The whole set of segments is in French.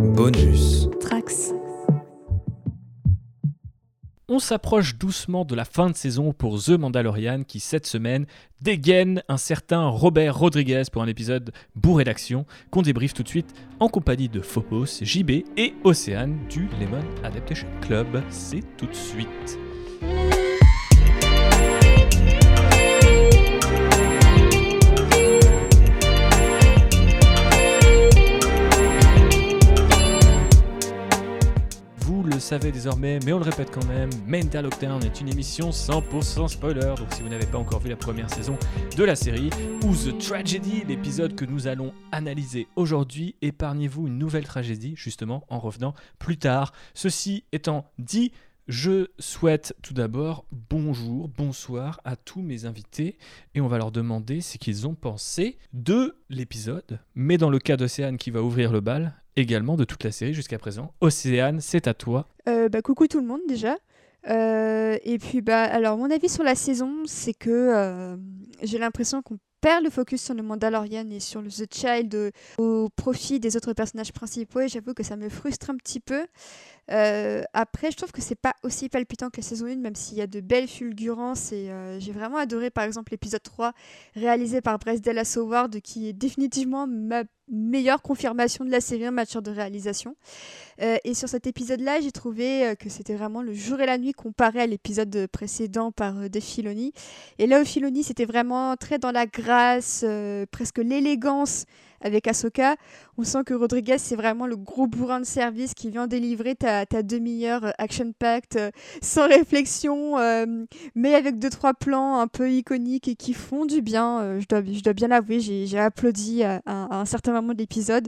Bonus. Trax. On s'approche doucement de la fin de saison pour The Mandalorian qui cette semaine dégaine un certain Robert Rodriguez pour un épisode bourré d'action qu'on débriefe tout de suite en compagnie de Phobos, JB et Océane du Lemon Adaptation Club. C'est tout de suite. Le savez désormais, mais on le répète quand même, Mental Lockdown est une émission 100% spoiler, donc si vous n'avez pas encore vu la première saison de la série, ou The Tragedy, l'épisode que nous allons analyser aujourd'hui, épargnez-vous une nouvelle tragédie, justement, en revenant plus tard. Ceci étant dit, je souhaite tout d'abord bonjour, bonsoir à tous mes invités et on va leur demander ce qu'ils ont pensé de l'épisode, mais dans le cas d'Océane qui va ouvrir le bal, également de toute la série jusqu'à présent. Océane, c'est à toi. Euh, bah, coucou tout le monde déjà. Euh, et puis bah alors mon avis sur la saison, c'est que euh, j'ai l'impression qu'on perd le focus sur le Mandalorian et sur le The Child au profit des autres personnages principaux et j'avoue que ça me frustre un petit peu. Après, je trouve que c'est pas aussi palpitant que la saison 1, même s'il y a de belles fulgurances et j'ai vraiment adoré par exemple l'épisode 3 réalisé par Bryce Dallas Howard qui est définitivement ma meilleure confirmation de la série en matière de réalisation. Euh, et sur cet épisode-là, j'ai trouvé euh, que c'était vraiment le jour et la nuit comparé à l'épisode précédent par euh, Dave Filoni. Et là, au Filoni, c'était vraiment très dans la grâce, presque l'élégance avec Ahsoka. On sent que Rodriguez, c'est vraiment le gros bourrin de service qui vient délivrer ta, demi-heure action-packed, sans réflexion, mais avec deux, trois plans un peu iconiques et qui font du bien. Je, dois, je dois bien l'avouer, j'ai applaudi à, à- à un certain moment de l'épisode.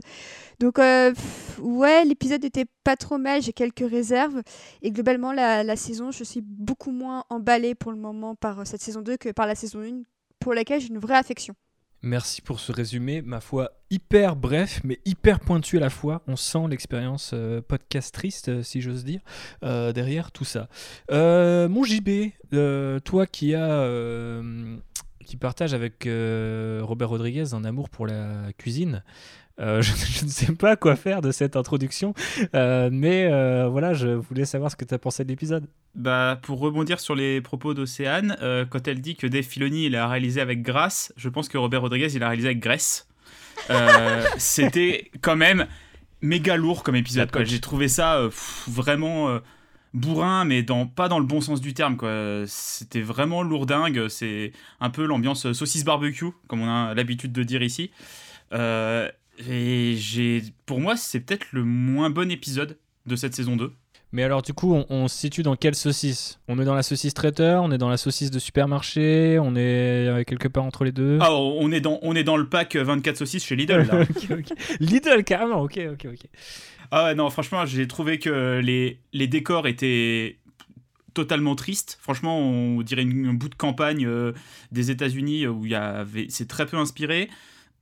Donc, euh, ouais, l'épisode n'était pas trop mal, j'ai quelques réserves. Et globalement, la, saison, je suis beaucoup moins emballée pour le moment par euh, cette saison 2 que par la saison 1, pour laquelle j'ai une vraie affection. Merci pour ce résumé, ma foi, hyper bref, mais hyper pointu à la fois. On sent l'expérience euh, podcastriste, euh, si j'ose dire, derrière tout ça. Mon JB, toi qui as, qui partage avec euh, Robert Rodriguez un amour pour la cuisine. euh, je, je ne sais pas quoi faire de cette introduction, euh, mais voilà, je voulais savoir ce que tu as pensé de l'épisode. Bah, pour rebondir sur les propos d'Océane, quand elle dit que Dave Filoni il a réalisé avec grâce, je pense que Robert Rodriguez il a réalisé avec graisse. C'était quand même méga lourd comme épisode. J'ai trouvé ça pff, vraiment bourrin, mais dans, pas dans le bon sens du terme. C'était vraiment lourdingue. C'est un peu l'ambiance saucisse barbecue, comme on a l'habitude de dire ici. Euh, et j'ai, pour moi, c'est peut-être le moins bon épisode de cette saison 2. Mais alors, du coup, on, on se situe dans quelle saucisse? On est dans la saucisse traiteur, on est dans la saucisse de supermarché, on est euh, quelque part entre les deux? Ah, on est dans, on est dans le pack 24 saucisses chez Lidl, là. Lidl, carrément, ok, ok, ok. ah ouais, non, franchement, j'ai trouvé que les, les décors étaient totalement tristes. Franchement, on dirait une- un bout de campagne euh, des États-Unis où il y avait, c'est très peu inspiré.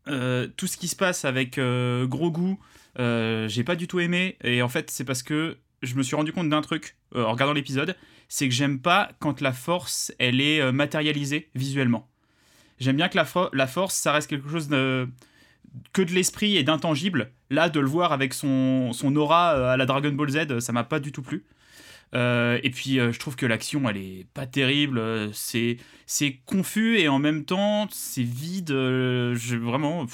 Euh, tout ce qui se passe avec euh, Grogu, euh, j'ai pas du tout aimé. Et en fait, c'est parce que je me suis rendu compte d'un truc euh, en regardant l'épisode, c'est que j'aime pas quand la force, elle est euh, matérialisée visuellement. J'aime bien que la, fo- la force, ça reste quelque chose de, que de l'esprit et d'intangible. Là, de le voir avec son, aura euh, à la Dragon Ball Z, ça m'a pas du tout plu. Et puis, je trouve que l'action, elle est pas terrible. C'est, confus et en même temps, c'est vide. je, vraiment,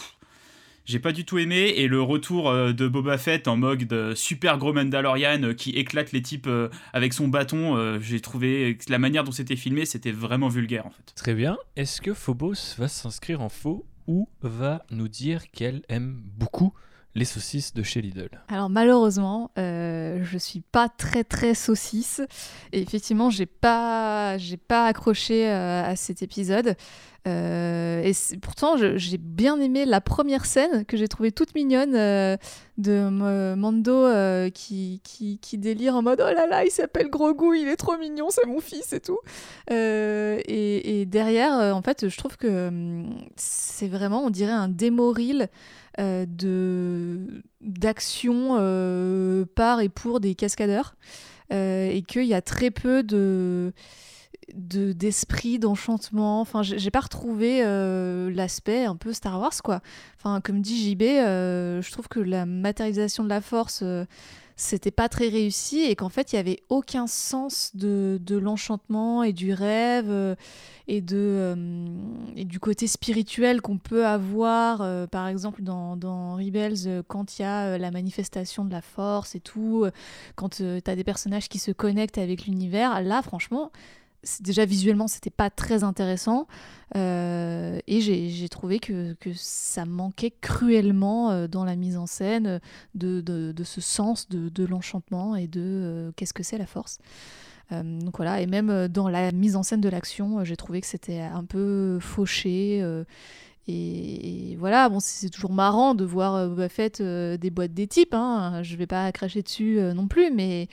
j'ai pas du tout aimé. Et le retour euh, de Boba Fett en mode de super gros Mandalorian euh, qui éclate les types euh, avec son bâton, euh, j'ai trouvé que la manière dont c'était filmé, c'était vraiment vulgaire en fait. Très bien. Est-ce que Phobos va s'inscrire en faux ou va nous dire qu'elle aime beaucoup les saucisses de chez Lidl? Alors malheureusement, euh, je suis pas très très saucisse et effectivement j'ai pas j'ai pas accroché euh, à cet épisode. Euh, et pourtant j'ai bien aimé la première scène que j'ai trouvée toute mignonne euh, de Mando euh, qui, délire en mode oh là là il s'appelle Grogu il est trop mignon c'est mon fils et tout. Et, derrière en fait je trouve que c'est vraiment on dirait un démo reel de d'action par et pour des cascadeurs et qu'il y a très peu de de d'esprit, d'enchantement. Enfin, j'ai pas retrouvé euh, l'aspect un peu Star Wars, quoi. Enfin, comme dit JB, euh, je trouve que la matérialisation de la Force, euh, c'était pas très réussi et qu'en fait, il y avait aucun sens de, l'enchantement et du rêve et de du côté spirituel qu'on peut avoir, par exemple dans, dans Rebels, quand il y a la manifestation de la Force et tout, quand tu as des personnages qui se connectent avec l'univers. Là, franchement déjà visuellement c'était pas très intéressant euh, et j'ai trouvé que, que, ça manquait cruellement euh, dans la mise en scène de, de, ce sens de, de l'enchantement et de euh, qu'est-ce que c'est la force donc voilà et même dans la mise en scène de l'action j'ai trouvé que c'était un peu fauché et, voilà, bon, c'est toujours marrant de voir Boba des boîtes des types. Hein. Je vais pas cracher dessus non plus, mais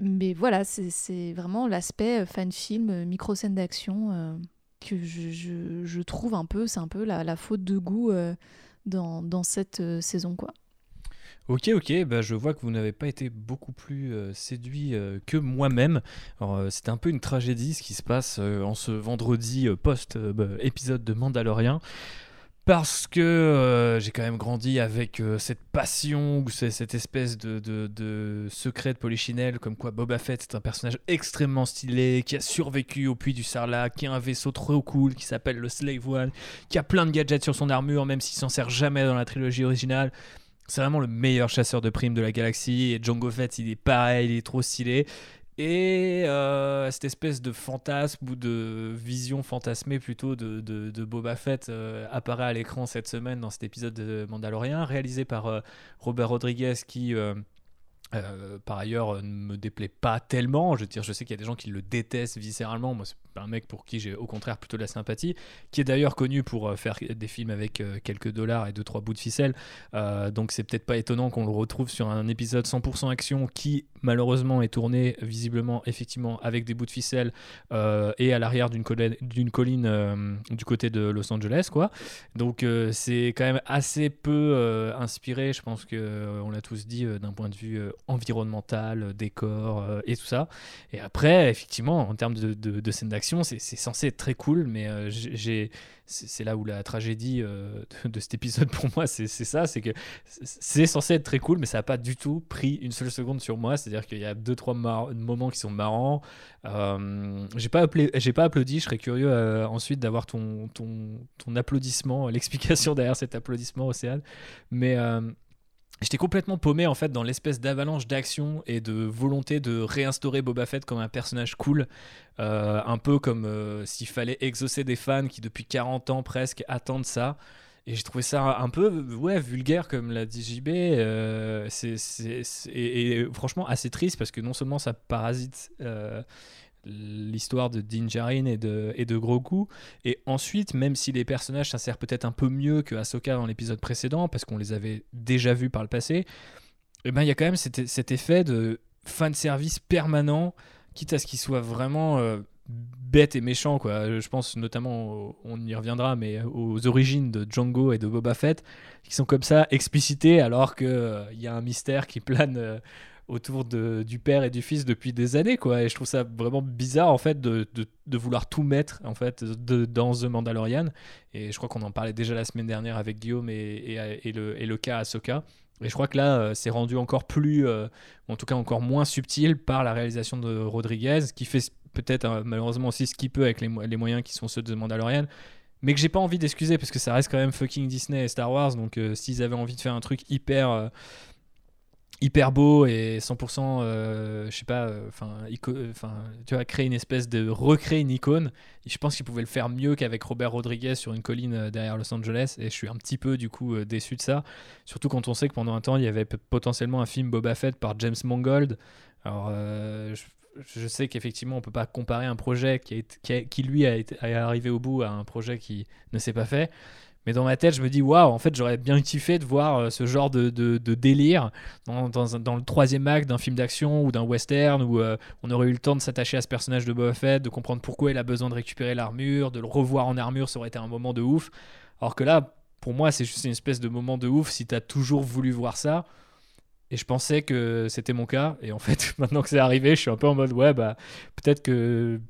mais voilà, c'est vraiment l'aspect euh, fan film, euh, micro scène d'action euh, que je, trouve un peu, c'est un peu la, faute de goût dans, dans, cette saison quoi. Ok, ok, bah je vois que vous n'avez pas été beaucoup plus séduit que moi-même. C'était un peu une tragédie ce qui se passe en ce vendredi post-épisode de Mandalorian parce que euh, j'ai quand même grandi avec euh, cette passion cette espèce de, de, secret de Polichinelle, comme quoi Boba Fett est un personnage extrêmement stylé, qui a survécu au puits du Sarlacc, qui a un vaisseau trop cool, qui s'appelle le Slave One, qui a plein de gadgets sur son armure, même s'il s'en sert jamais dans la trilogie originale. C'est vraiment le meilleur chasseur de primes de la galaxie, et Django Fett, il est pareil, il est trop stylé. Et euh, cette espèce de fantasme ou de vision fantasmée plutôt de, Boba Fett euh, apparaît à l'écran cette semaine dans cet épisode de Mandalorian, réalisé par euh, Robert Rodriguez qui euh, par ailleurs, ne me déplaît pas tellement. Je dire, je sais qu'il y a des gens qui le détestent viscéralement. Moi, c'est un mec pour qui j'ai au contraire plutôt de la sympathie, qui est d'ailleurs connu pour euh, faire des films avec euh, quelques dollars et deux trois bouts de ficelle. donc, c'est peut-être pas étonnant qu'on le retrouve sur un épisode 100% action qui malheureusement est tourné visiblement effectivement avec des bouts de ficelle et à l'arrière d'une colline, d'une colline du côté de Los Angeles, quoi. Donc, c'est quand même assez peu inspiré. Je pense que on l'a tous dit d'un point de vue environnemental, euh, décor euh, et tout ça. Et après, effectivement, en termes de, de, scène d'action, c'est censé être très cool, mais euh, j'ai c'est là où la tragédie de, cet épisode pour moi, c'est ça, c'est que c'est censé être très cool, mais ça n'a pas du tout pris une seule seconde sur moi. C'est-à-dire qu'il y a deux trois moments qui sont marrants. j'ai pas pas applaudi. Je serais curieux ensuite d'avoir ton, ton, ton applaudissement, l'explication derrière cet applaudissement, Océane. Mais J'étais complètement paumé en fait dans l'espèce d'avalanche d'action et de volonté de réinstaurer Boba Fett comme un personnage cool, euh, un peu comme euh, s'il fallait exaucer des fans qui depuis 40 ans presque attendent ça. Et j'ai trouvé ça un peu ouais, vulgaire comme l'a dit. Euh, et, franchement assez triste parce que non seulement ça parasite l'histoire de Din Djarin et de, et de Grogu. Et ensuite, même si les personnages s'insèrent peut-être un peu mieux que Ahsoka dans l'épisode précédent, parce qu'on les avait déjà vus par le passé, eh ben, il y a quand même cet, effet de fan service permanent, quitte à ce qu'il soit vraiment euh, bête et méchant. Quoi. Je pense notamment, on y reviendra, mais aux origines de Django et de Boba Fett, qui sont comme ça explicités alors qu'il euh, y a un mystère qui plane. Euh, autour du père et du fils depuis des années quoi. Et je trouve ça vraiment bizarre en fait de, de, vouloir tout mettre en fait de, dans The Mandalorian. Et je crois qu'on en parlait déjà la semaine dernière avec Guillaume et, et, le, et le cas Ahsoka. Et je crois que là euh, c'est rendu encore plus euh, en tout cas encore moins subtil par la réalisation de Rodriguez qui fait peut-être euh, malheureusement aussi ce qu'il peut avec les, les, moyens qui sont ceux de The Mandalorian. Mais que j'ai pas envie d'excuser parce que ça reste quand même fucking Disney et Star Wars. Donc s'ils avaient envie de faire un truc hyper hyper beau et 100% euh, je sais pas euh, enfin enfin tu vois créer une espèce de recréer une icône je pense qu'il pouvait le faire mieux qu'avec Robert Rodriguez sur une colline euh, derrière Los Angeles et je suis un petit peu du coup déçu de ça. Surtout quand on sait que pendant un temps il y avait potentiellement un film Boba Fett par James Mangold. Alors je, sais qu'effectivement on peut pas comparer un projet qui, qui, lui a été, est arrivé au bout à un projet qui ne s'est pas fait mais dans ma tête, je me dis, waouh, en fait, j'aurais bien kiffé de voir euh, ce genre de, délire dans, le troisième acte d'un film d'action ou d'un western où euh, on aurait eu le temps de s'attacher à ce personnage de Boba Fett, de comprendre pourquoi il a besoin de récupérer l'armure, de le revoir en armure, ça aurait été un moment de ouf. Alors que là, pour moi, c'est juste une espèce de moment de ouf si tu as toujours voulu voir ça. Et je pensais que c'était mon cas. Et en fait, maintenant que c'est arrivé, je suis un peu en mode, ouais, bah, peut-être que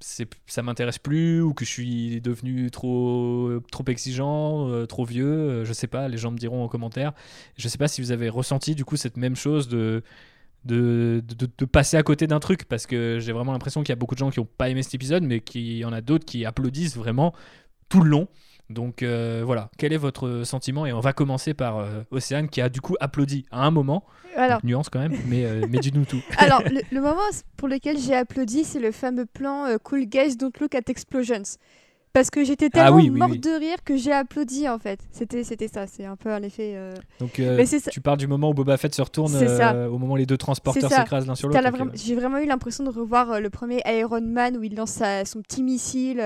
ça m'intéresse plus ou que je suis devenu trop, trop exigeant, euh, trop vieux. Euh, je sais pas, les gens me diront en commentaire. Je sais pas si vous avez ressenti du coup cette même chose de, de, de, passer à côté d'un truc parce que j'ai vraiment l'impression qu'il y a beaucoup de gens qui n'ont pas aimé cet épisode, mais qu'il y en a d'autres qui applaudissent vraiment tout le long. Donc euh, voilà, quel est votre sentiment Et on va commencer par euh, Océane qui a du coup applaudi à un moment. Alors, nuance quand même, mais, euh, mais dis-nous tout. Alors, le, moment pour lequel j'ai applaudi, c'est le fameux plan Cool Guys Don't Look at Explosions parce que j'étais ah tellement morte de rire que j'ai applaudi en fait. C'était c'était ça, c'est un peu un effet. Euh, Donc euh, tu parles du moment où Boba Fett se retourne, euh, au moment où les deux transporteurs s'écrasent l'un sur l'autre. J'ai vraiment eu l'impression de revoir le premier Iron Man où il lance son petit missile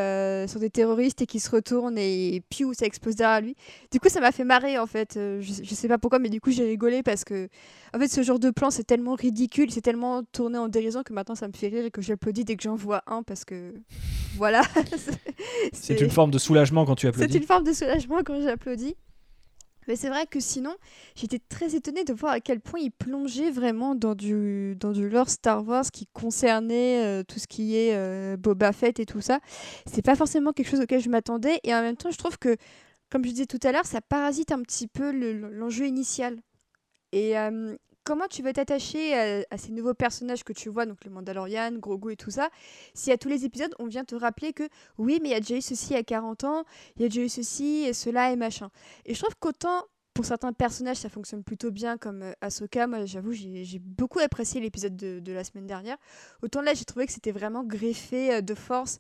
sur des terroristes et qui se retourne et piou ça explose derrière lui. Du coup ça m'a fait marrer en fait. Je, je, sais pas pourquoi mais du coup j'ai rigolé parce que en fait ce genre de plan c'est tellement ridicule, c'est tellement tourné en dérision que maintenant ça me fait rire et que j'applaudis dès que j'en vois un parce que voilà. C'est une forme de soulagement quand tu applaudis. C'est une forme de soulagement quand j'applaudis. Mais c'est vrai que sinon, j'étais très étonnée de voir à quel point il plongeait vraiment dans du, dans du lore Star Wars qui concernait euh, tout ce qui est euh, Boba Fett et tout ça. C'est pas forcément quelque chose auquel je m'attendais. Et en même temps, je trouve que, comme je disais tout à l'heure, ça parasite un petit peu l'enjeu initial. Et comment tu veux t'attacher à, ces nouveaux personnages que tu vois, donc le Mandalorian, Grogu et tout ça, si à tous les épisodes on vient te rappeler que oui, mais il y a déjà eu ceci à 40 ans, il y a déjà eu ceci et cela et machin. Et je trouve qu'autant pour certains personnages ça fonctionne plutôt bien comme Ahsoka, moi j'avoue j'ai beaucoup apprécié l'épisode de, la semaine dernière, autant là j'ai trouvé que c'était vraiment greffé de force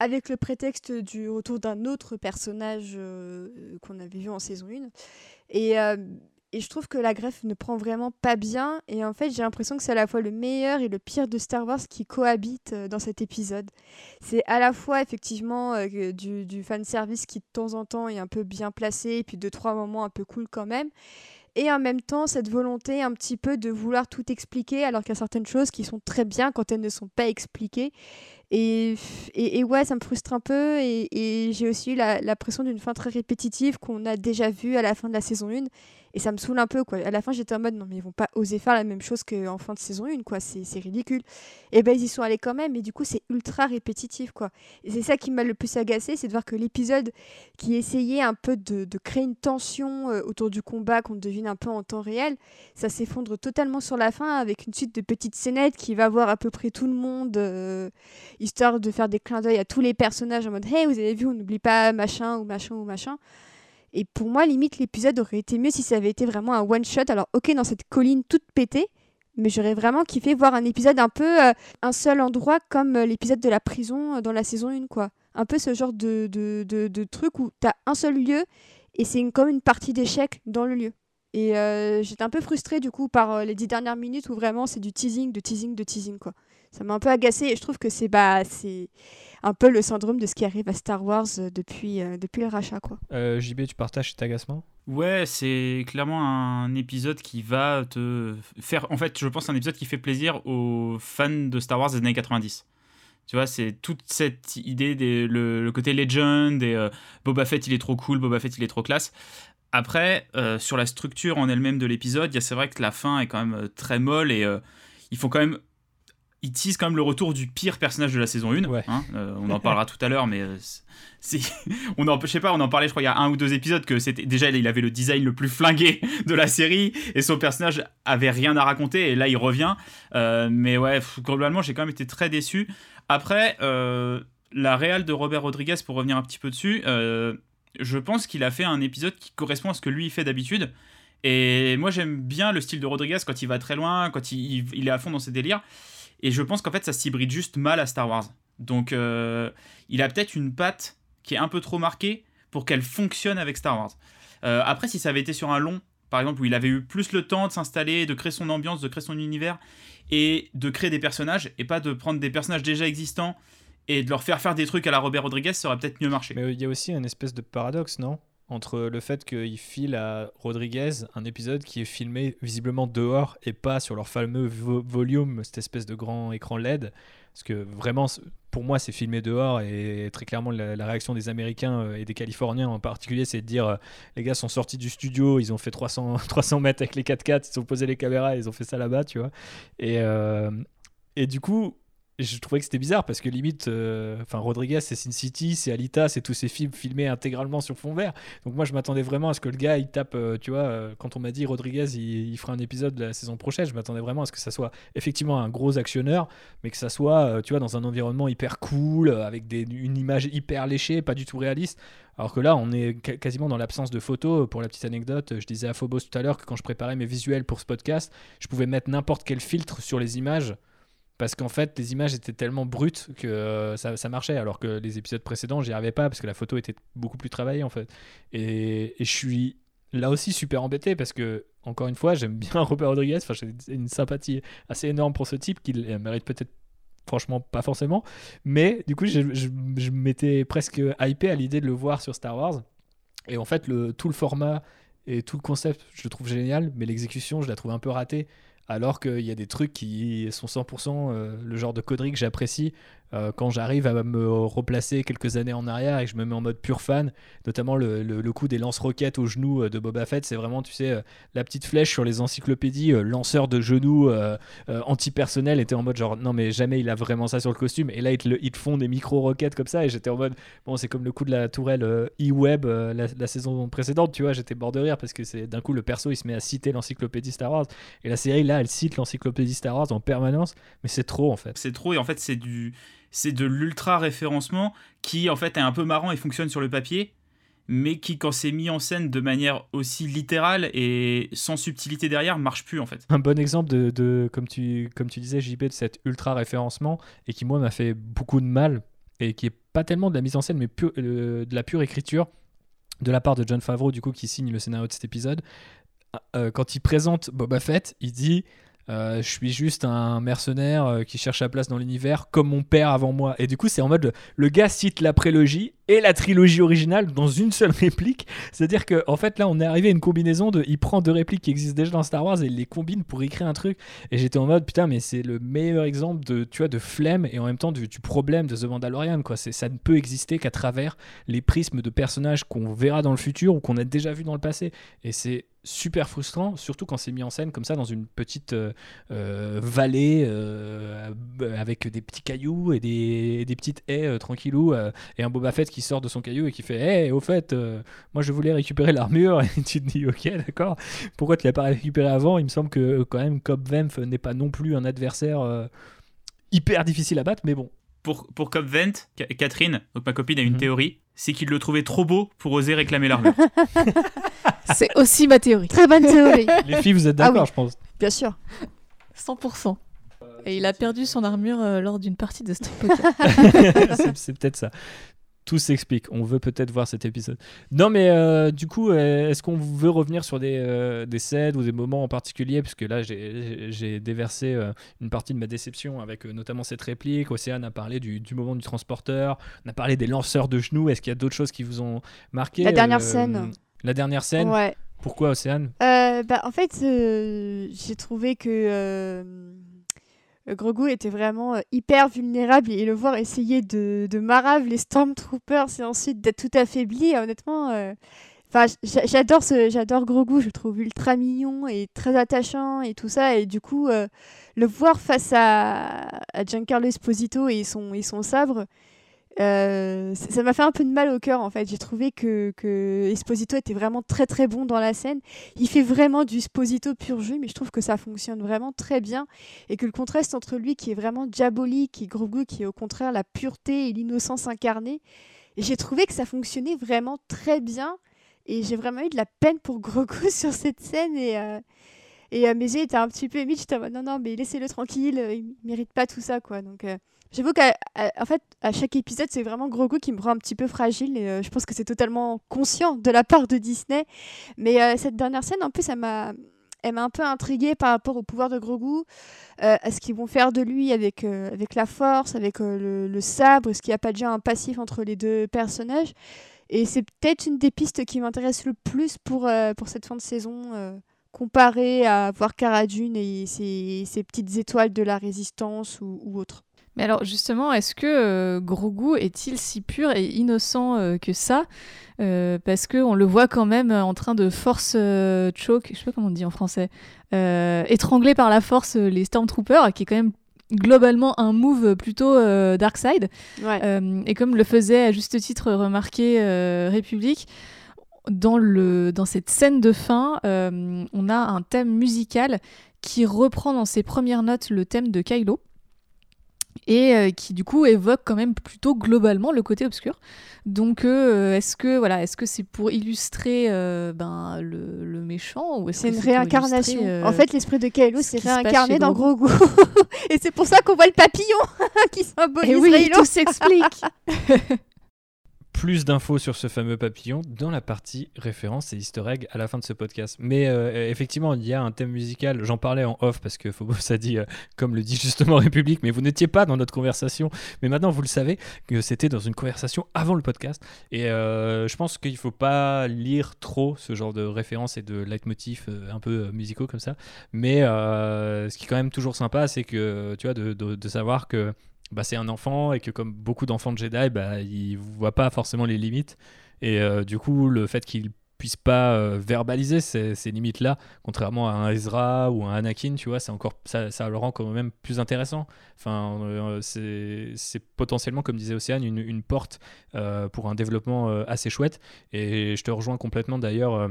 avec le prétexte du retour d'un autre personnage qu'on avait vu en saison 1. Et et je trouve que la greffe ne prend vraiment pas bien. Et en fait, j'ai l'impression que c'est à la fois le meilleur et le pire de Star Wars qui cohabitent euh, dans cet épisode. C'est à la fois effectivement euh, du, du fan qui de temps en temps est un peu bien placé, et puis deux, trois moments un peu cool quand même et en même temps cette volonté un petit peu de vouloir tout expliquer alors qu'il y a certaines choses qui sont très bien quand elles ne sont pas expliquées. Et, ouais, ça me frustre un peu et, et j'ai aussi eu la, pression d'une fin très répétitive qu'on a déjà vue à la fin de la saison 1 et ça me saoule un peu quoi. À la fin, j'étais en mode non mais ils vont pas oser faire la même chose qu'en fin de saison 1 quoi, c'est ridicule. Et ben ils y sont allés quand même et du coup, c'est ultra répétitif quoi. Et c'est ça qui m'a le plus agacé, c'est de voir que l'épisode qui essayait un peu de, créer une tension euh, autour du combat qu'on devine un peu en temps réel, ça s'effondre totalement sur la fin avec une suite de petites scénettes qui va voir à peu près tout le monde euh, histoire de faire des clins d'œil à tous les personnages en mode hey, vous avez vu, on n'oublie pas machin ou machin ou machin. Et pour moi, limite, l'épisode aurait été mieux si ça avait été vraiment un one-shot. Alors, ok, dans cette colline toute pétée, mais j'aurais vraiment kiffé voir un épisode un peu euh, un seul endroit comme euh, l'épisode de la prison euh, dans la saison 1, quoi. Un peu ce genre de, de, de, de truc où t'as un seul lieu et c'est comme une partie d'échec dans le lieu. Et j'étais un peu frustrée du coup par les dix dernières minutes où vraiment c'est du teasing, de teasing, de teasing, quoi. Ça m'a un peu agacée et je trouve que c'est bah, c'est un peu le syndrome de ce qui arrive à Star Wars euh, depuis, euh, depuis le rachat. Quoi. Euh, JB, tu partages cet agacement? Ouais, c'est clairement un épisode qui va te faire. En fait, je pense un épisode qui fait plaisir aux fans de Star Wars des années 90. Tu vois, c'est toute cette idée, des, le, côté legend, et Boba Fett il est trop cool, Boba Fett il est trop classe. Après, sur la structure en elle-même de l'épisode, c'est vrai que la fin est quand même très molle et il faut quand même il tease quand même le retour du pire personnage de la saison 1. Hein, euh, on en parlera tout à l'heure, mais euh, c'est, on en, je sais pas, on en parlait, je crois, il y a un ou deux épisodes que c'était déjà il avait le design le plus flingué de la série et son personnage avait rien à raconter et là il revient. Euh, mais ouais, globalement, j'ai quand même été très déçu. Après, la réal de Robert Rodriguez, pour revenir un petit peu dessus, je pense qu'il a fait un épisode qui correspond à ce que lui il fait d'habitude. Et moi j'aime bien le style de Rodriguez quand il va très loin, quand il, il est à fond dans ses délires. Et je pense qu'en fait, ça s'hybride juste mal à Star Wars. Donc, euh, il a peut-être une patte qui est un peu trop marquée pour qu'elle fonctionne avec Star Wars. Euh, après, si ça avait été sur un long, par exemple, où il avait eu plus le temps de s'installer, de créer son ambiance, de créer son univers, et de créer des personnages, et pas de prendre des personnages déjà existants et de leur faire faire des trucs à la Robert Rodriguez, ça aurait peut-être mieux marché. Mais il y a aussi une espèce de paradoxe, non? Entre le fait qu'il file à Rodriguez un épisode qui est filmé visiblement dehors et pas sur leur fameux volume, cette espèce de grand écran LED. Parce que vraiment, pour moi, c'est filmé dehors et très clairement, la, réaction des Américains euh, et des Californiens en particulier, c'est de dire euh, les gars sont sortis du studio, ils ont fait 300, 300 mètres avec les 4x4, ils ont posé les caméras, ils ont fait ça là-bas, tu vois. Et, euh, et du coup, je trouvais que c'était bizarre parce que limite, euh, enfin Rodriguez c'est Sin City, c'est Alita, c'est tous ces films filmés intégralement sur fond vert. Donc moi je m'attendais vraiment à ce que le gars il tape, euh, tu vois, euh, quand on m'a dit Rodriguez il, il, fera un épisode de la saison prochaine, je m'attendais vraiment à ce que ça soit effectivement un gros actionneur, mais que ça soit, tu vois, dans un environnement hyper cool, avec des, une image hyper léchée, pas du tout réaliste. Alors que là, on est quasiment dans l'absence de photos. Pour la petite anecdote, je disais à Phobos tout à l'heure que quand je préparais mes visuels pour ce podcast, je pouvais mettre n'importe quel filtre sur les images parce qu'en fait les images étaient tellement brutes que euh, ça, marchait alors que les épisodes précédents j'y arrivais pas parce que la photo était beaucoup plus travaillée en fait. Et, je suis là aussi super embêté parce que encore une fois j'aime bien Robert Rodriguez enfin j'ai une sympathie assez énorme pour ce type qu'il mérite peut-être franchement pas forcément mais du coup je, je, m'étais presque hypé à l'idée de le voir sur Star Wars. Et en fait tout le format et tout le concept je le trouve génial mais l'exécution je la trouve un peu ratée alors qu'il y a des trucs qui sont 100% euh, le genre de conneries que j'apprécie euh, quand j'arrive à me replacer quelques années en arrière et que je me mets en mode pur fan, notamment le, le, coup des lance-roquettes au genou euh, de Boba Fett, c'est vraiment, tu sais, la petite flèche sur les encyclopédies, lanceur de genoux anti-personnel était en mode genre, non mais jamais il a vraiment ça sur le costume, et là ils te, font des micro-roquettes comme ça, et j'étais en mode, bon c'est comme le coup de la tourelle e-web la, saison précédente, tu vois, j'étais bord de rire parce que c'est d'un coup le perso il se met à citer l'encyclopédie Star Wars, et la série là elle cite l'encyclopédie Star Wars en permanence, mais c'est trop en fait. C'est trop, et en fait c'est du c'est de l'ultra référencement qui en fait est un peu marrant et fonctionne sur le papier, mais qui quand c'est mis en scène de manière aussi littérale et sans subtilité derrière marche plus en fait. Un bon exemple de, comme, tu, comme tu disais JP de cet ultra référencement et qui moi m'a fait beaucoup de mal et qui est pas tellement de la mise en scène mais euh, de la pure écriture de la part de John Favreau du coup qui signe le scénario de cet épisode. Euh, quand il présente Boba Fett, il dit euh, je suis juste un mercenaire euh, qui cherche sa place dans l'univers comme mon père avant moi. Et du coup, c'est en mode le, gars cite la prélogie et la trilogie originale dans une seule réplique. C'est-à-dire qu'en en fait, là, on est arrivé à une combinaison de. Il prend deux répliques qui existent déjà dans Star Wars et il les combine pour écrire un truc. Et j'étais en mode putain, mais c'est le meilleur exemple de, tu vois, de flemme et en même temps du, problème de The Mandalorian. Quoi. Ça ne peut exister qu'à travers les prismes de personnages qu'on verra dans le futur ou qu'on a déjà vu dans le passé. Et c'est super frustrant, surtout quand c'est mis en scène comme ça dans une petite euh, euh, vallée euh, avec des petits cailloux et des, des petites haies tranquillou et un Boba Fett qui sort de son caillou et qui fait Hé, au fait, moi je voulais récupérer l'armure et tu te dis Ok, d'accord, pourquoi tu l'as pas récupéré avant? Il me semble que quand même Cobb Vemph n'est pas non plus un adversaire hyper difficile à battre, mais bon. Pour, pour Cobb Vent, Catherine, donc ma copine, a une mhm. théorie c'est qu'il le trouvait trop beau pour oser réclamer l'armure. c'est aussi ma théorie. Très bonne théorie. Les filles, vous êtes d'accord, ah je pense. Bien sûr. 100%. Et il a perdu son armure euh, lors d'une partie de Street c'est peut-être ça tout s'explique. On veut peut-être voir cet épisode. Non, mais euh, du coup, euh, est-ce qu'on veut revenir sur des, euh, des scènes ou des moments en particulier? Puisque là, j'ai déversé une partie de ma déception avec notamment cette réplique. Océane a parlé du, du, moment du transporteur. On a parlé des lanceurs de genoux. Est-ce qu'il y a d'autres choses qui vous ont marqué? La dernière scène. La dernière scène? Ouais. Pourquoi Océane? Bah, En fait, j'ai trouvé que Grogu était vraiment euh, hyper vulnérable et le voir essayer de, de marave les Stormtroopers et ensuite d'être tout affaibli, honnêtement. Euh, j'adore ce, j'adore Grogu, je le trouve ultra mignon et très attachant et tout ça. Et du coup, euh, le voir face à, à Giancarlo Esposito et son, et son sabre, euh, ça m'a fait un peu de mal au cœur en fait. J'ai trouvé que, que, Esposito était vraiment très très bon dans la scène. Il fait vraiment du Esposito pur jus, mais je trouve que ça fonctionne vraiment très bien et que le contraste entre lui qui est vraiment diabolique et Grogu qui est au contraire la pureté et l'innocence incarnée, j'ai trouvé que ça fonctionnait vraiment très bien et j'ai vraiment eu de la peine pour Grogu sur cette scène et euh, et euh, yeux étaient un petit peu émis. J'étais non non mais laissez-le tranquille, il mérite pas tout ça quoi. Donc J'avoue qu'en fait, à chaque épisode, c'est vraiment Grogu qui me rend un petit peu fragile et euh, je pense que c'est totalement conscient de la part de Disney. Mais euh, cette dernière scène, en plus, elle m'a, elle m'a un peu intriguée par rapport au pouvoir de Grogu, euh, à ce qu'ils vont faire de lui avec, avec la force, avec le, sabre, est-ce qu'il n'y a pas déjà un passif entre les deux personnages. Et c'est peut-être une des pistes qui m'intéresse le plus pour, pour cette fin de saison comparé à voir Cara Dune et ses, petites étoiles de la résistance ou, ou autre. Mais alors justement, est-ce que euh, Grogu est-il si pur et innocent euh, que ça euh, Parce qu'on le voit quand même en train de force choke, je sais pas comment on dit en français, étrangler par la force les Stormtroopers, qui est quand même globalement un move plutôt dark side. Ouais. et comme le faisait à juste titre remarquer République, dans, le, dans cette scène de fin, on a un thème musical qui reprend dans ses premières notes le thème de Kylo et euh, qui du coup évoque quand même plutôt globalement le côté obscur. Donc euh, est-ce que voilà, est-ce que c'est pour illustrer euh, ben le, le, méchant ou c'est une réincarnation En fait, l'esprit de Kylo s'est réincarné dans Grogu et c'est pour ça qu'on voit le papillon qui symbolise et oui, tout s'explique. plus d'infos sur ce fameux papillon dans la partie référence et easter egg à la fin de ce podcast. Mais euh, effectivement, il y a un thème musical, j'en parlais en off parce que Phobos a dit, euh, comme le dit justement République, mais vous n'étiez pas dans notre conversation. Mais maintenant, vous le savez, que c'était dans une conversation avant le podcast. Et euh, je pense qu'il ne faut pas lire trop ce genre de références et de leitmotifs un peu musicaux comme ça. Mais ce qui est quand même toujours sympa, c'est que, tu vois, de, de savoir que bah, c'est un enfant et que comme beaucoup d'enfants de Jedi, bah, il voit pas forcément les limites. Et euh, du coup, le fait qu'il puisse pas euh, verbaliser ces, limites-là, contrairement à un Ezra ou un Anakin, tu vois, c'est encore ça, ça, le rend quand même plus intéressant. Enfin, euh, c'est potentiellement, comme disait Océane, une porte pour un développement assez chouette. Et je te rejoins complètement d'ailleurs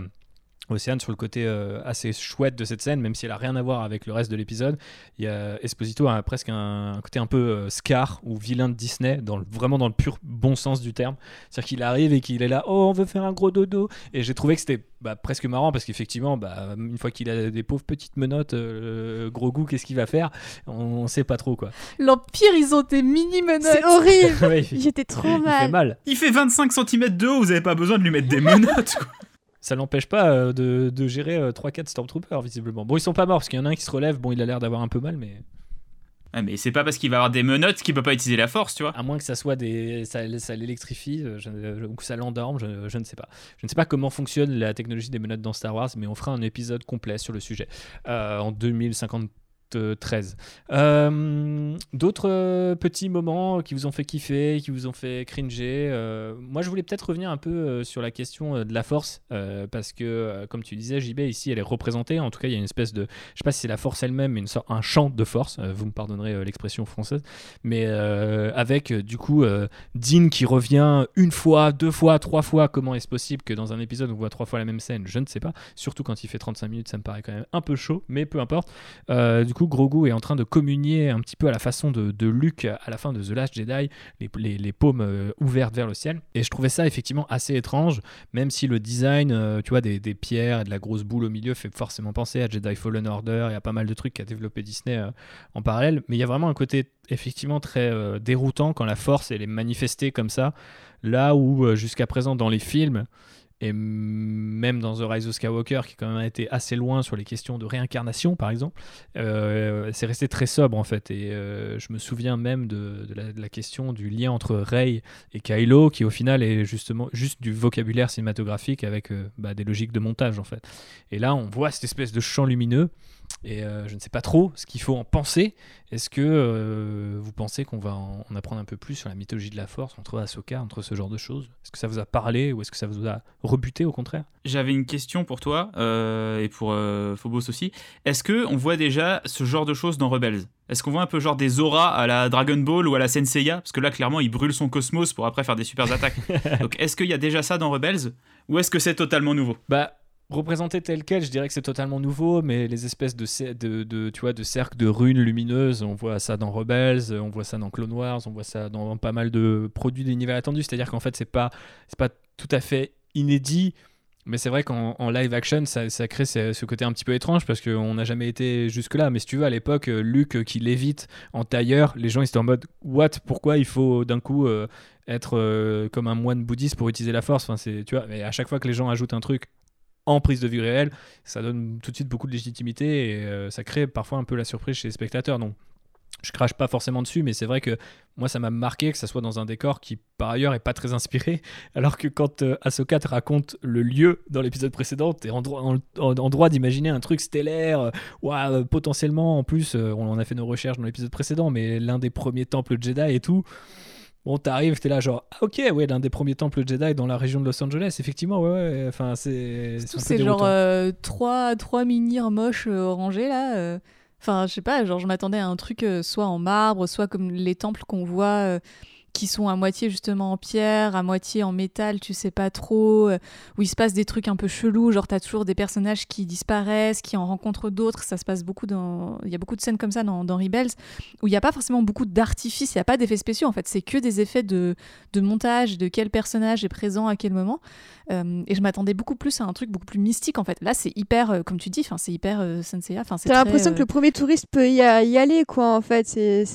Océane sur le côté euh, assez chouette de cette scène, même si elle a rien à voir avec le reste de l'épisode. Il y a Esposito a presque un, côté un peu euh, Scar ou vilain de Disney, dans vraiment dans le pur bon sens du terme. C'est-à-dire qu'il arrive et qu'il est là, oh on veut faire un gros dodo. Et j'ai trouvé que c'était bah, presque marrant parce qu'effectivement, bah, une fois qu'il a des pauvres petites menottes, euh, gros goût, qu'est-ce qu'il va faire? On, sait pas trop quoi. L'Empire, ils ont des mini menottes. C'est horrible. J'étais trop mal. Il fait mal. Il fait 25 cm de haut, vous avez pas besoin de lui mettre des menottes. Quoi ça l'empêche pas euh, de, gérer 3-4 euh, Stormtroopers, visiblement. Bon, ils sont pas morts, parce qu'il y en a un qui se relève, bon, il a l'air d'avoir un peu mal, mais... Ah, mais c'est pas parce qu'il va avoir des menottes qu'il peut pas utiliser la force, tu vois. À moins que ça soit des. ça, ça l'électrifie, euh, ou que ça l'endorme, je, je, ne sais pas. Je ne sais pas comment fonctionne la technologie des menottes dans Star Wars, mais on fera un épisode complet sur le sujet en 2050 13. Euh, d'autres euh, petits moments qui vous ont fait kiffer, qui vous ont fait cringer. Euh, moi, je voulais peut-être revenir un peu sur la question de la force, parce que, comme tu disais, JB, ici, elle est représentée. En tout cas, il y a une espèce de. Je sais pas si c'est la force elle-même, mais une sorte, un champ de force. vous me pardonnerez l'expression française. Mais avec, du coup, Dean qui revient une fois, deux fois, trois fois. Comment est-ce possible que dans un épisode, on voit trois fois la même scène? Je ne sais pas. Surtout quand il fait 35 minutes, ça me paraît quand même un peu chaud, mais peu importe. du coup, Grogu est en train de communier un petit peu à la façon de, Luke à la fin de The Last Jedi, les, paumes euh, ouvertes vers le ciel. Et je trouvais ça effectivement assez étrange, même si le design, euh, tu vois, des, pierres et de la grosse boule au milieu fait forcément penser à Jedi Fallen Order. Y a pas mal de trucs qu'a développé Disney euh, en parallèle, mais il y a vraiment un côté effectivement très déroutant quand la force est manifestée comme ça, là où jusqu'à présent dans les films et même dans The Rise of Skywalker, qui quand même été assez loin sur les questions de réincarnation, par exemple, euh, c'est resté très sobre en fait. Et euh, je me souviens même de, la, question du lien entre Rey et Kylo, qui au final est justement juste du vocabulaire cinématographique avec euh, bah, des logiques de montage en fait. Et là, on voit cette espèce de champ lumineux et euh, je ne sais pas trop ce qu'il faut en penser. Est-ce que euh, vous pensez qu'on va en, apprendre un peu plus sur la mythologie de la force entre Ahsoka, entre ce genre de choses? Est-ce que ça vous a parlé ou est-ce que ça vous a rebuté au contraire? J'avais une question pour toi euh, et pour Phobos aussi. Est-ce que on voit déjà ce genre de choses dans Rebels? Est-ce qu'on voit un peu genre des auras à la Dragon Ball ou à la Senseiya? Parce que là, clairement, il brûle son cosmos pour après faire des super attaques. Donc, est-ce qu'il y a déjà ça dans Rebels? Ou est-ce que c'est totalement nouveau? Bah représenté tel quel, je dirais que c'est totalement nouveau, mais les espèces de, de, de, tu vois, de cercles de runes lumineuses, on voit ça dans Rebels, on voit ça dans Clone Wars, on voit ça dans pas mal de produits d'univers attendus. C'est-à-dire qu'en fait, c'est pas, pas tout à fait inédit. Mais c'est vrai qu'en live action, ça, ça crée ce, côté un petit peu étrange parce qu'on n'a jamais été jusque-là. Mais si tu veux, à l'époque, euh, Luke qui lévite en tailleur, les gens ils étaient en mode What? Pourquoi il faut d'un coup euh, être euh, comme un moine bouddhiste pour utiliser la force? Enfin, tu vois, Mais à chaque fois que les gens ajoutent un truc en prise de vue réelle, ça donne tout de suite beaucoup de légitimité et euh, ça crée parfois un peu la surprise chez les spectateurs. Donc, je crache pas forcément dessus, mais c'est vrai que moi, ça m'a marqué que ça soit dans un décor qui, par ailleurs, est pas très inspiré. Alors que quand euh, Ahsoka te raconte le lieu dans l'épisode précédent, t'es en, en, droit d'imaginer un truc stellaire. Euh, potentiellement, en plus, on en a fait nos recherches dans l'épisode précédent, mais l'un des premiers temples Jedi et tout. Bon, t'arrives, t'es là genre, ah, ok, ouais, l'un des premiers temples Jedi dans la région de Los Angeles, effectivement, ouais, ouais, enfin, c'est. C'est genre euh, trois, trois mini moches euh, orangés là. Euh. Enfin, je sais pas, genre je m'attendais à un truc euh, soit en marbre, soit comme les temples qu'on voit euh, qui sont à moitié justement en pierre, à moitié en métal, tu sais pas trop, euh, où il se passe des trucs un peu chelous, genre t'as toujours des personnages qui disparaissent, qui en rencontrent d'autres, ça se passe beaucoup dans... Il y a beaucoup de scènes comme ça dans, dans Rebels, où il n'y a pas forcément beaucoup d'artifices, il n'y a pas d'effets spéciaux en fait, c'est que des effets de, de montage, de quel personnage est présent à quel moment. Euh, et je m'attendais beaucoup plus à un truc beaucoup plus mystique en fait. Là c'est hyper, euh, comme tu dis, c'est hyper euh, Senseiya. T'as l'impression euh, que le premier touriste peut y, y aller, quoi, en fait. C'est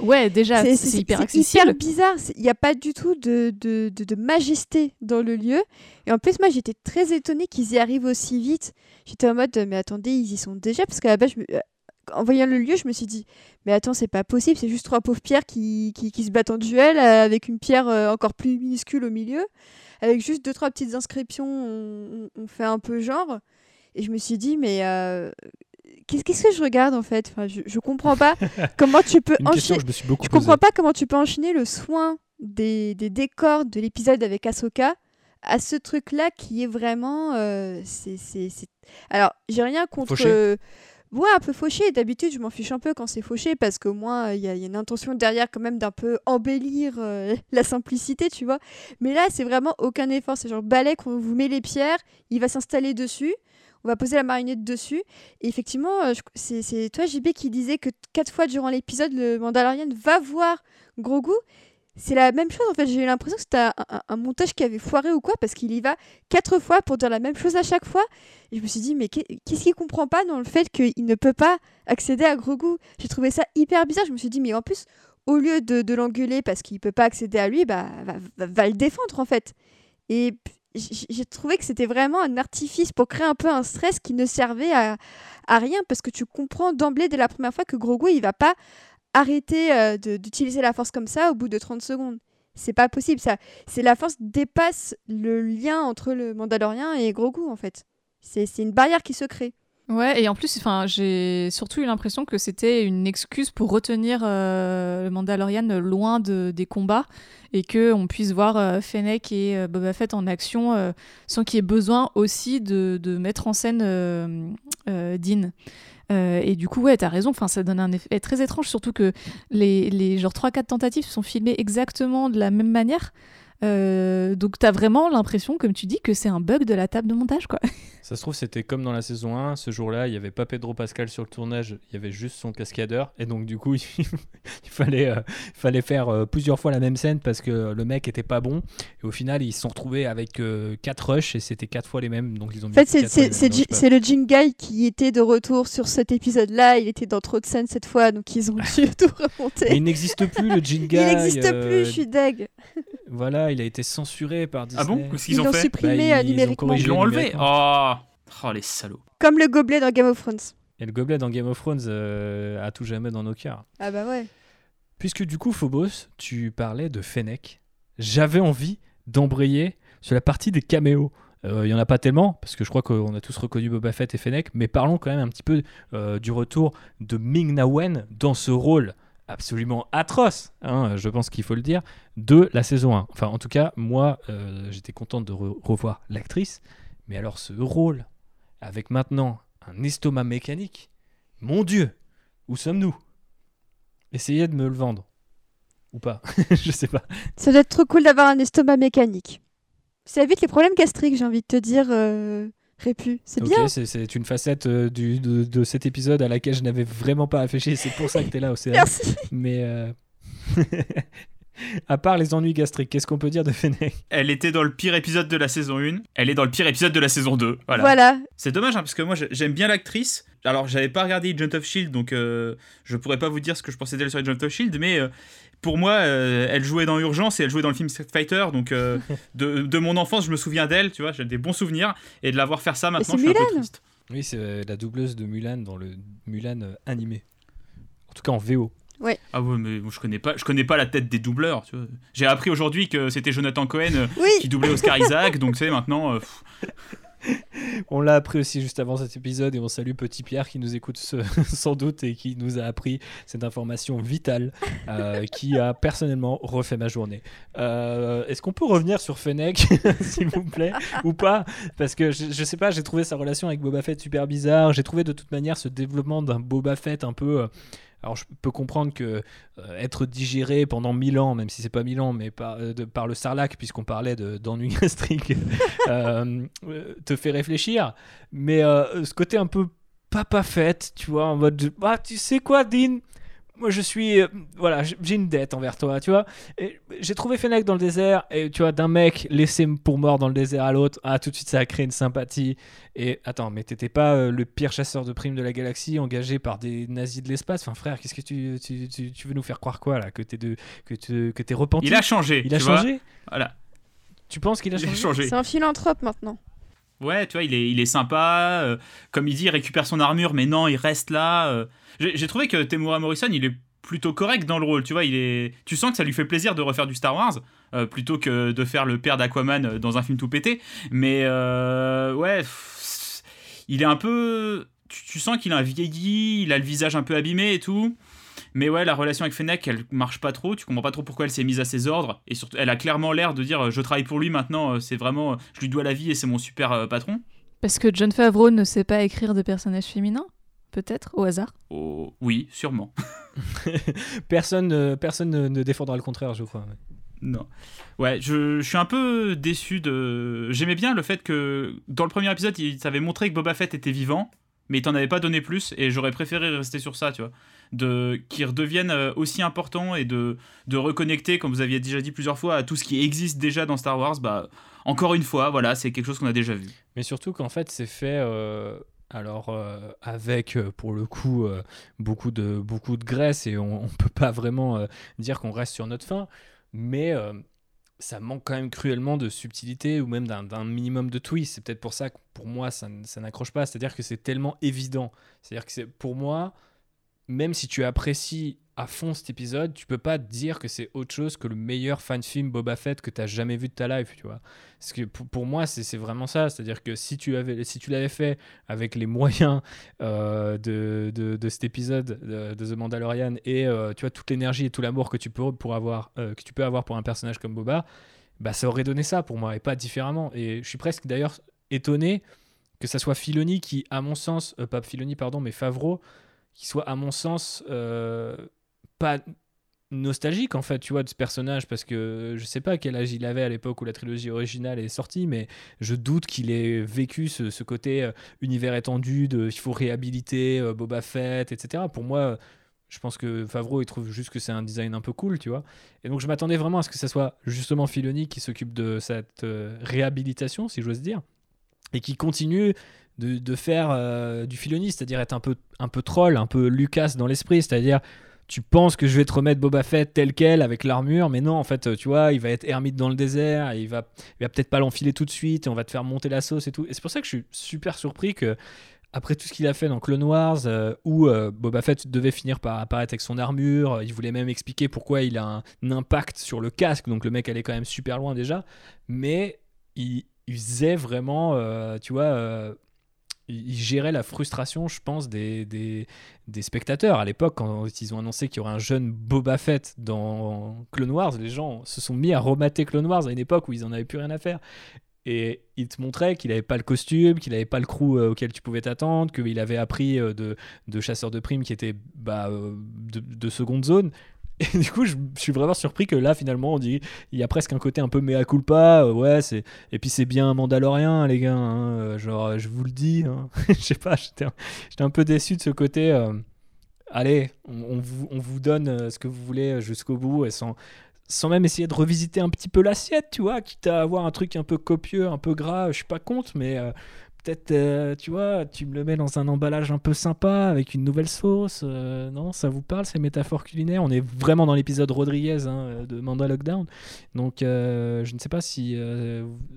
Ouais, déjà, c'est- hyper accessible. hyper bizarre. Il n'y a pas du tout de, de, de, majesté dans le lieu. Et en plus, moi, j'étais très étonnée qu'ils y arrivent aussi vite. J'étais en mode, mais attendez, ils y sont déjà. Parce qu'à la base, euh, en voyant le lieu, je me suis dit, mais attends, c'est pas possible. C'est juste trois pauvres pierres qui, qui, qui se battent en duel euh, avec une pierre euh, encore plus minuscule au milieu. Avec juste deux, trois petites inscriptions, on, fait un peu genre. Et je me suis dit, mais qu'est-ce que je regarde en fait? Enfin, je, je comprends pas comment tu peux enchaîner. je me suis beaucoup Je comprends pas comment tu peux enchaîner le soin des, des décors de l'épisode avec Ahsoka à ce truc-là qui est vraiment. euh, c'est, c'est, c'est- Alors, j'ai rien contre. Euh, Ouais, un peu fauché. D'habitude, je m'en fiche un peu quand c'est fauché parce qu'au moins, il y, a il y a une intention derrière quand même d'un peu embellir euh, la simplicité, tu vois. Mais là, c'est vraiment aucun effort. C'est genre balai qu'on vous met les pierres, il va s'installer dessus. On va poser la marionnette dessus. Et effectivement, euh, c'est toi, JB, qui disait que quatre fois durant l'épisode, le Mandalorian va voir Grogu. C'est la même chose, en fait. J'ai eu l'impression que c'était un, montage qui avait foiré ou quoi, parce qu'il y va quatre fois pour dire la même chose à chaque fois. Et je me suis dit, mais qu'est- qu'est-ce qu'il comprend pas dans le fait qu'il ne peut pas accéder à Grogu? J'ai trouvé ça hyper bizarre. Je me suis dit, mais en plus, au lieu de, l'engueuler parce qu'il peut pas accéder à lui, bah, va, va- le défendre, en fait. Et j'ai trouvé que c'était vraiment un artifice pour créer un peu un stress qui ne servait à, à rien, parce que tu comprends d'emblée dès la première fois que Grogu, il va pas arrêter euh, d'utiliser la force comme ça au bout de 30 secondes. C'est pas possible, ça. C'est la force dépasse le lien entre le Mandalorien et Grogu, en fait. C'est une barrière qui se crée. Ouais, et en plus, j'ai surtout eu l'impression que c'était une excuse pour retenir euh, le Mandalorian loin de, des combats et que on puisse voir euh, Fennec et euh, Boba Fett en action sans qu'il y ait besoin aussi de, de mettre en scène Dean. Et du coup, ouais, t'as raison, enfin, ça donne un effet très étrange, surtout que les, les genre 3-4 tentatives sont filmées exactement de la même manière. Euh, donc t'as vraiment l'impression, comme tu dis, que c'est un bug de la table de montage, quoi. Ça se trouve, c'était comme dans la saison 1. Ce jour-là, il n'y avait pas Pedro Pascal sur le tournage, il y avait juste son cascadeur. Et donc, du coup, il fallait, euh, il fallait faire euh, plusieurs fois la même scène parce que le mec était pas bon. Et au final, ils se sont retrouvés avec 4 rushs et c'était 4 fois les mêmes. Donc, ils ont En fait, c'est- le Jingai qui était de retour sur cet épisode-là. Il était dans trop de scènes cette fois, donc ils ont dû tout pas. Mais remonter. il n'existe plus, le Jingai. Il n'existe euh, plus, je suis deg. Voilà, il a été censuré par Disney. Ah bon Qu'est-ce Ils qu'ils ont l'ont fait supprimé Bah, euh, ils ont numériquement. corrigé. Ils l'ont enlevé. Oh Oh les salauds Comme le gobelet dans Game of Thrones. Et le gobelet dans Game of Thrones euh, à tout jamais dans nos cœurs. Ah bah ouais. Puisque du coup, Phobos, tu parlais de Fennec, j'avais envie d'embrayer sur la partie des caméos. Euh, Il y en a pas tellement, parce que je crois qu'on a tous reconnu Boba Fett et Fennec, mais parlons quand même un petit peu euh, du retour de Ming-Na Wen dans ce rôle absolument atroce, hein, je pense qu'il faut le dire, de la saison 1. Enfin, en tout cas, moi, euh, j'étais contente de re- revoir l'actrice, mais alors ce rôle, avec maintenant un estomac mécanique, mon Dieu, où sommes-nous? Essayez de me le vendre. Ou pas, je sais pas. Ça doit être trop cool d'avoir un estomac mécanique. Ça évite les problèmes gastriques, j'ai envie de te dire, euh, Répu. C'est Ok, bien. c'est- c'est une facette euh, du, de, de cet épisode à laquelle je n'avais vraiment pas réfléchi. C'est pour ça que tu es là, Océane. Merci. Mais euh, à part les ennuis gastriques, qu'est-ce qu'on peut dire de Fennec? Elle était dans le pire épisode de la saison 1, elle est dans le pire épisode de la saison 2. Voilà. Voilà. C'est dommage hein, parce que moi j'ai- j'aime bien l'actrice. Alors j'avais pas regardé Agent of Shield donc euh, je pourrais pas vous dire ce que je pensais d'elle sur Agent of Shield mais euh, pour moi euh, elle jouait dans Urgence et elle jouait dans le film Street Fighter donc euh, de, de mon enfance je me souviens d'elle tu vois j'ai des bons souvenirs et de la voir faire ça maintenant c'est je suis un peu Mulan. triste. Oui, c'est euh, la doubleuse de Mulan dans le Mulan euh, animé. En tout cas en VO. Ah ouais mais je connais pas je connais pas la tête des doubleurs. J'ai appris aujourd'hui que c'était Jonathan Cohen Oui. qui doublait Oscar Isaac donc tu sais maintenant euh, on l'a appris aussi juste avant cet épisode et on salue Petit Pierre qui nous écoute sans doute et qui nous a appris cette information vitale euh, qui a personnellement refait ma journée. Euh, est-ce qu'on peut revenir sur Fennec, s'il vous plaît, ou pas? Parce que je, je, sais pas, j'ai trouvé sa relation avec Boba Fett super bizarre. J'ai trouvé de toute manière ce développement d'un Boba Fett un peu euh, alors je peux comprendre que euh, être digéré pendant 1000 ans, même si c'est pas 1000 ans, mais par, euh, par le sarlac, puisqu'on parlait d'ennui gastrique, euh, te fait réfléchir. Mais ce côté un peu papa fête, tu vois, en mode, bah tu sais quoi, Dean? Moi je suis euh, voilà j'ai une dette envers toi tu vois. J'ai trouvé Fennec dans le désert et tu vois d'un mec laissé pour mort dans le désert à l'autre ah tout de suite ça a créé une sympathie. Et attends mais t'étais pas euh, le pire chasseur de primes de la galaxie engagé par des nazis de l'espace? Enfin frère qu'est-ce que tu, tu, tu, veux nous faire croire quoi là que t'es de que tu que t'es repenti? Il a changé il a changé? Voilà. Tu penses qu'il a, changé, c'est un philanthrope maintenant Ouais, tu vois, il est, il est sympa. Euh, comme il dit, il récupère son armure, mais non, il reste là. J'ai trouvé que Temura Morrison, il est plutôt correct dans le rôle. Tu vois, il est. Tu sens que ça lui fait plaisir de refaire du Star Wars euh, plutôt que de faire le père d'Aquaman euh, dans un film tout pété. Mais euh, ouais, il est un peu. Tu, sens qu'il a un vieilli, il a le visage un peu abîmé et tout. Mais ouais, la relation avec Fennec, elle marche pas trop. Tu comprends pas trop pourquoi elle s'est mise à ses ordres. Et surtout, elle a clairement l'air de dire je travaille pour lui maintenant. C'est vraiment, je lui dois la vie et c'est mon super patron. Parce que John Favreau ne sait pas écrire de personnages féminins peut-être, au hasard? Oh, Oui, sûrement. personne euh, personne ne, défendra le contraire, je crois. Non. Ouais, je, suis un peu déçu de. J'aimais bien le fait que dans le premier épisode, il t'avait montré que Boba Fett était vivant, mais il t'en avait pas donné plus, et j'aurais préféré rester sur ça, tu vois. De... Qu'il redevienne euh, aussi important et de... de reconnecter, comme vous aviez déjà dit plusieurs fois, à tout ce qui existe déjà dans Star Wars. Bah, encore une fois, voilà, c'est quelque chose qu'on a déjà vu. Mais surtout qu'en fait, c'est fait. Euh, alors euh, avec pour le coup beaucoup de beaucoup de graisse et on, ne peut pas vraiment dire qu'on reste sur notre fin, mais ça manque quand même cruellement de subtilité ou même d'un minimum de twist. C'est peut-être pour ça que pour moi ça, ça n'accroche pas. C'est-à-dire que c'est tellement évident. C'est-à-dire que pour moi, même si tu apprécies à fond cet épisode, tu peux pas dire que c'est autre chose que le meilleur fan film Boba Fett que tu as jamais vu de ta life, tu vois. Parce que pour, moi, c'est vraiment ça. C'est-à-dire que si tu avais, si tu l'avais fait avec les moyens euh, de, de, cet épisode de, The Mandalorian et euh, tu vois toute l'énergie et tout l'amour que tu peux pour avoir, euh, que tu peux avoir pour un personnage comme Boba, bah ça aurait donné ça pour moi et pas différemment. Et je suis presque d'ailleurs étonné que ça soit Filoni qui, à mon sens, pas Filoni pardon, mais Favreau, qui soit à mon sens pas nostalgique en fait tu vois de ce personnage parce que je sais pas quel âge il avait à l'époque où la trilogie originale est sortie mais je doute qu'il ait vécu ce, côté euh, univers étendu de il faut réhabiliter euh, Boba Fett etc pour moi je pense que Favreau il trouve juste que c'est un design un peu cool tu vois. Et donc je m'attendais vraiment à ce que ça soit justement Filoni qui s'occupe de cette euh, réhabilitation si j'ose dire et qui continue de, de faire du Filoni c'est-à-dire être un peu un peu troll un peu Lucas dans l'esprit c'est-à-dire tu penses que je vais te remettre Boba Fett tel quel avec l'armure, mais non, en fait, tu vois, il va être ermite dans le désert, il va, il va peut-être pas l'enfiler tout de suite, et on va te faire monter la sauce et tout. Et c'est pour ça que je suis super surpris que, après tout ce qu'il a fait dans Clone Wars, euh, où euh, Boba Fett devait finir par apparaître avec son armure, il voulait même expliquer pourquoi il a un, impact sur le casque, donc le mec allait quand même super loin déjà, mais il, faisait vraiment, euh, tu vois, il gérait la frustration, je pense, des, des, spectateurs. À l'époque, quand ils ont annoncé qu'il y aurait un jeune Boba Fett dans Clone Wars, les gens se sont mis à remater Clone Wars à une époque où ils n'en avaient plus rien à faire. Et il te montrait qu'il n'avait pas le costume, qu'il n'avait pas le crew euh, auquel tu pouvais t'attendre, qu'il avait appris euh, de, de chasseurs de primes qui étaient bah, euh, de, seconde zone. Et du coup, je, suis vraiment surpris que là, finalement, on dit il y a presque un côté un peu mea culpa. Euh, ouais, c'est et puis c'est bien un Mandalorien, les gars. Hein, euh, genre, je vous le dis. Hein. Je sais pas, j'étais un, peu déçu de ce côté. Euh, allez, on, vous, on, vous, donne ce que vous voulez jusqu'au bout et sans, sans même essayer de revisiter un petit peu l'assiette, tu vois, quitte à avoir un truc un peu copieux, un peu gras. Je suis pas contre, mais peut-être, euh, tu vois, tu me le mets dans un emballage un peu sympa avec une nouvelle sauce. Euh, non, ça vous parle ces métaphores culinaires? On est vraiment dans l'épisode Rodriguez hein, de Manda Lockdown. Donc, euh, je ne sais pas si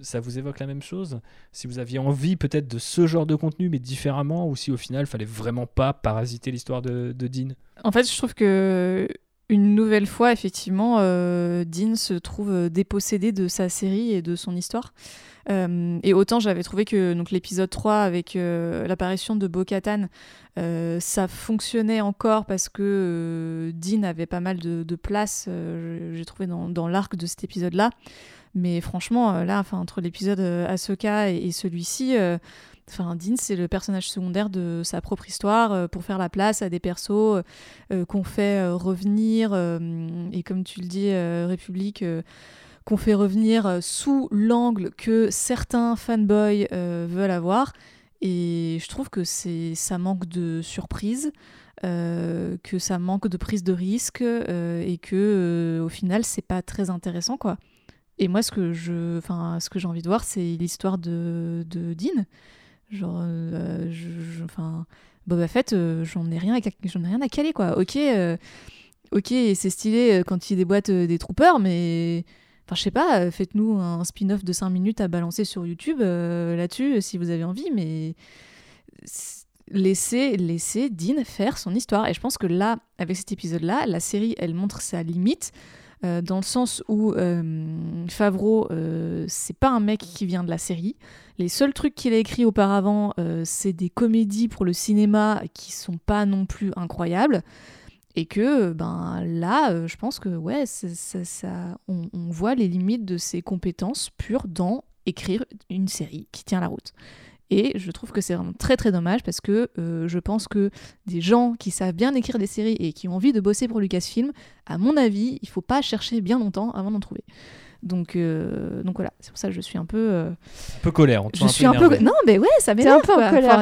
ça vous évoque la même chose. Si vous aviez envie peut-être de ce genre de contenu, mais différemment, ou si au final, il fallait vraiment pas parasiter l'histoire de, de Dean. En fait, je trouve que une nouvelle fois, effectivement, euh, Dean se trouve euh, dépossédé de sa série et de son histoire. Euh, et autant j'avais trouvé que l'épisode 3 avec l'apparition de Bo-Katan, ça fonctionnait encore parce que Dean avait pas mal de, place, j'ai trouvé dans, l'arc de cet épisode-là. Mais franchement, là, entre l'épisode Ahsoka et, et celui-ci, Enfin, Dean, c'est le personnage secondaire de sa propre histoire euh, pour faire la place à des persos euh, euh, qu'on fait revenir, et comme tu le dis, République, qu'on fait revenir sous l'angle que certains fanboys veulent avoir. Et je trouve que ça manque de surprise, que ça manque de prise de risque, et que au final, c'est pas très intéressant, quoi. Et moi, ce que j'ai envie de voir, c'est l'histoire de, de Dean. Genre, euh, je, enfin, Boba Fett, euh, j'en ai rien, à, j'en ai rien à caler quoi. Ok, euh, ok, c'est stylé quand il déboîte des troopers, mais enfin, je sais pas, faites-nous un spin-off de 5 minutes à balancer sur YouTube là-dessus si vous avez envie, mais laissez, laissez Dean faire son histoire. Et je pense que là, avec cet épisode-là, la série, elle montre sa limite. dans le sens où Favreau, c'est pas un mec qui vient de la série. Les seuls trucs qu'il a écrits auparavant, euh, c'est des comédies pour le cinéma qui sont pas non plus incroyables. Et que ben là, euh, je pense que ouais, ça, on, voit les limites de ses compétences pures dans écrire une série qui tient la route. Et je trouve que c'est vraiment très très dommage parce que euh, je pense que des gens qui savent bien écrire des séries et qui ont envie de bosser pour Lucasfilm, à mon avis, il faut pas chercher bien longtemps avant d'en trouver. Donc, euh, donc voilà, c'est pour ça que je suis un peu. Euh, un peu colère. On je suis un peu. Non, mais ouais, ça m'énerve.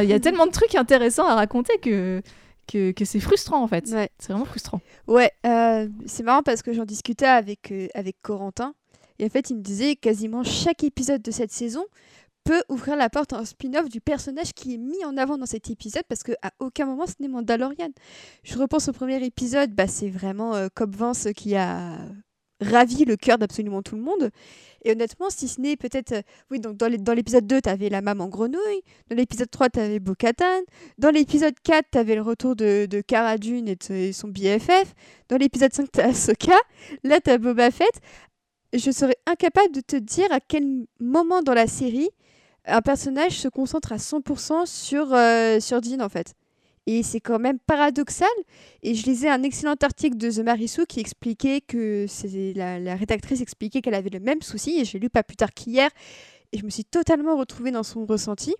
Il y a tellement de trucs intéressants à raconter que que, que c'est frustrant en fait. C'est vraiment frustrant. Ouais, euh, c'est marrant parce que j'en discutais avec avec Corentin et en fait il me disait quasiment chaque épisode de cette saison peut ouvrir la porte à un spin-off du personnage qui est mis en avant dans cet épisode parce que à aucun moment ce n'est Mandalorian. Je repense au premier épisode, bah c'est vraiment Cobb Vance qui a ravi le cœur d'absolument tout le monde. Et honnêtement, si ce n'est peut-être. Euh, oui, donc dans l'épisode 2, tu avais la maman grenouille. Dans l'épisode 3, tu avais Bo-Katan. Dans l'épisode 4, tu avais le retour de, de Dune et, son BFF. Dans l'épisode 5, tu as Ahsoka. Là, tu as Boba Fett. Je serais incapable de te dire à quel moment dans la série un personnage se concentre à 100% sur, euh, sur Dean, en fait. Et c'est quand même paradoxal. Et je lisais un excellent article de The Marisou qui expliquait que la, la rédactrice expliquait qu'elle avait le même souci. Et j'ai lu pas plus tard qu'hier. Et je me suis totalement retrouvée dans son ressenti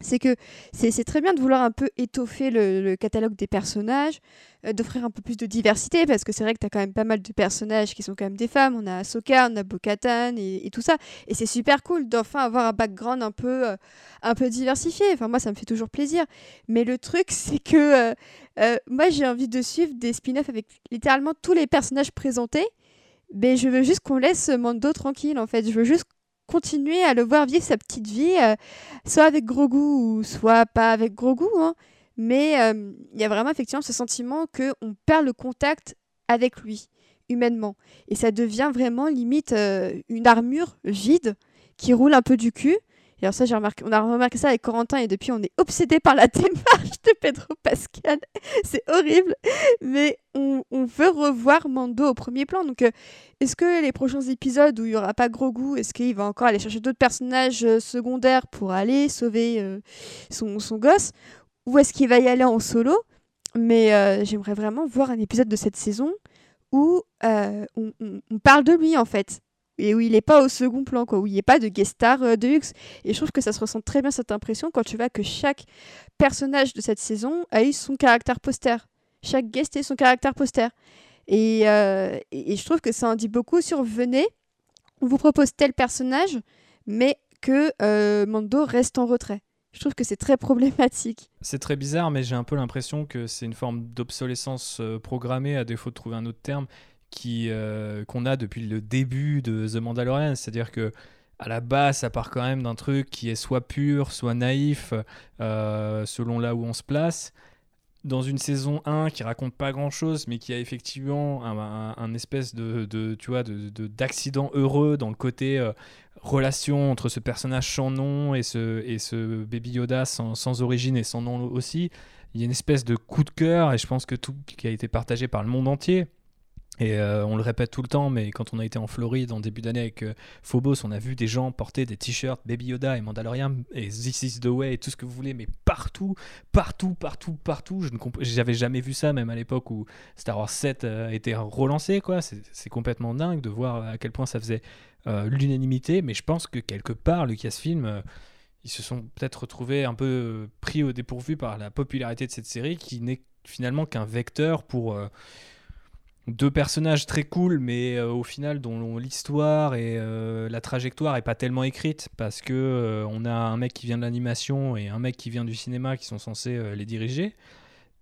c'est que c'est très bien de vouloir un peu étoffer le, catalogue des personnages, euh, d'offrir un peu plus de diversité, parce que c'est vrai que tu as quand même pas mal de personnages qui sont quand même des femmes. On a Ahsoka, on a Bo-Katan et, tout ça. Et c'est super cool d'enfin avoir un background un peu, euh, un peu diversifié. Enfin, moi, ça me fait toujours plaisir. Mais le truc, c'est que euh, moi, j'ai envie de suivre des spin-offs avec littéralement tous les personnages présentés. Mais je veux juste qu'on laisse Mando tranquille, en fait. Je veux juste continuer à le voir vivre sa petite vie, euh, soit avec gros goût soit pas avec gros goût. Hein. Mais euh, il y a vraiment effectivement ce sentiment qu'on perd le contact avec lui, humainement. Et ça devient vraiment limite euh, une armure vide qui roule un peu du cul et alors ça, j'ai remarqué, on a remarqué ça avec Corentin et depuis, on est obsédé par la démarche de Pedro Pascal. C'est horrible, mais on, veut revoir Mando au premier plan. Donc, euh, est-ce que les prochains épisodes où il y aura pas gros goût, est-ce qu'il va encore aller chercher d'autres personnages euh, secondaires pour aller sauver euh, son, son, gosse, ou est-ce qu'il va y aller en solo? Mais j'aimerais vraiment voir un épisode de cette saison où on, on parle de lui en fait et où il n'est pas au second plan, quoi, où il n'y a pas de guest star euh, de luxe. Et je trouve que ça se ressent très bien cette impression quand tu vois que chaque personnage de cette saison a eu son caractère poster. Chaque guest a eu son caractère poster. Et, euh, je trouve que ça en dit beaucoup sur venez, on vous propose tel personnage, mais que euh, Mando reste en retrait. Je trouve que c'est très problématique. C'est très bizarre, mais j'ai un peu l'impression que c'est une forme d'obsolescence programmée, à défaut de trouver un autre terme qui euh, qu'on a depuis le début de The Mandalorian, c'est-à-dire que à la base, ça part quand même d'un truc qui est soit pur, soit naïf, euh, selon là où on se place. Dans une saison 1 qui raconte pas grand chose, mais qui a effectivement un, espèce de, de, tu vois, de, d'accident heureux dans le côté euh, relation entre ce personnage sans nom et ce, et ce Baby Yoda sans, sans origine et sans nom aussi. Il y a une espèce de coup de cœur, et je pense que tout qui a été partagé par le monde entier Et euh, on le répète tout le temps, mais quand on a été en Floride en début d'année avec euh, Phobos, on a vu des gens porter des t-shirts Baby Yoda et Mandalorian et This is the way et tout ce que vous voulez, mais partout, partout, partout, partout. Je j'avais jamais vu ça, même à l'époque où Star Wars 7 a été relancé, quoi. C'est complètement dingue de voir à quel point ça faisait l'unanimité, mais je pense que quelque part, Lucasfilm ils se sont peut-être retrouvés un peu pris au dépourvu par la popularité de cette série qui n'est finalement qu'un vecteur pour euh, deux personnages très cool mais euh, au final dont l'histoire et euh, la trajectoire est pas tellement écrite parce que on a un mec qui vient de l'animation et un mec qui vient du cinéma qui sont censés les diriger.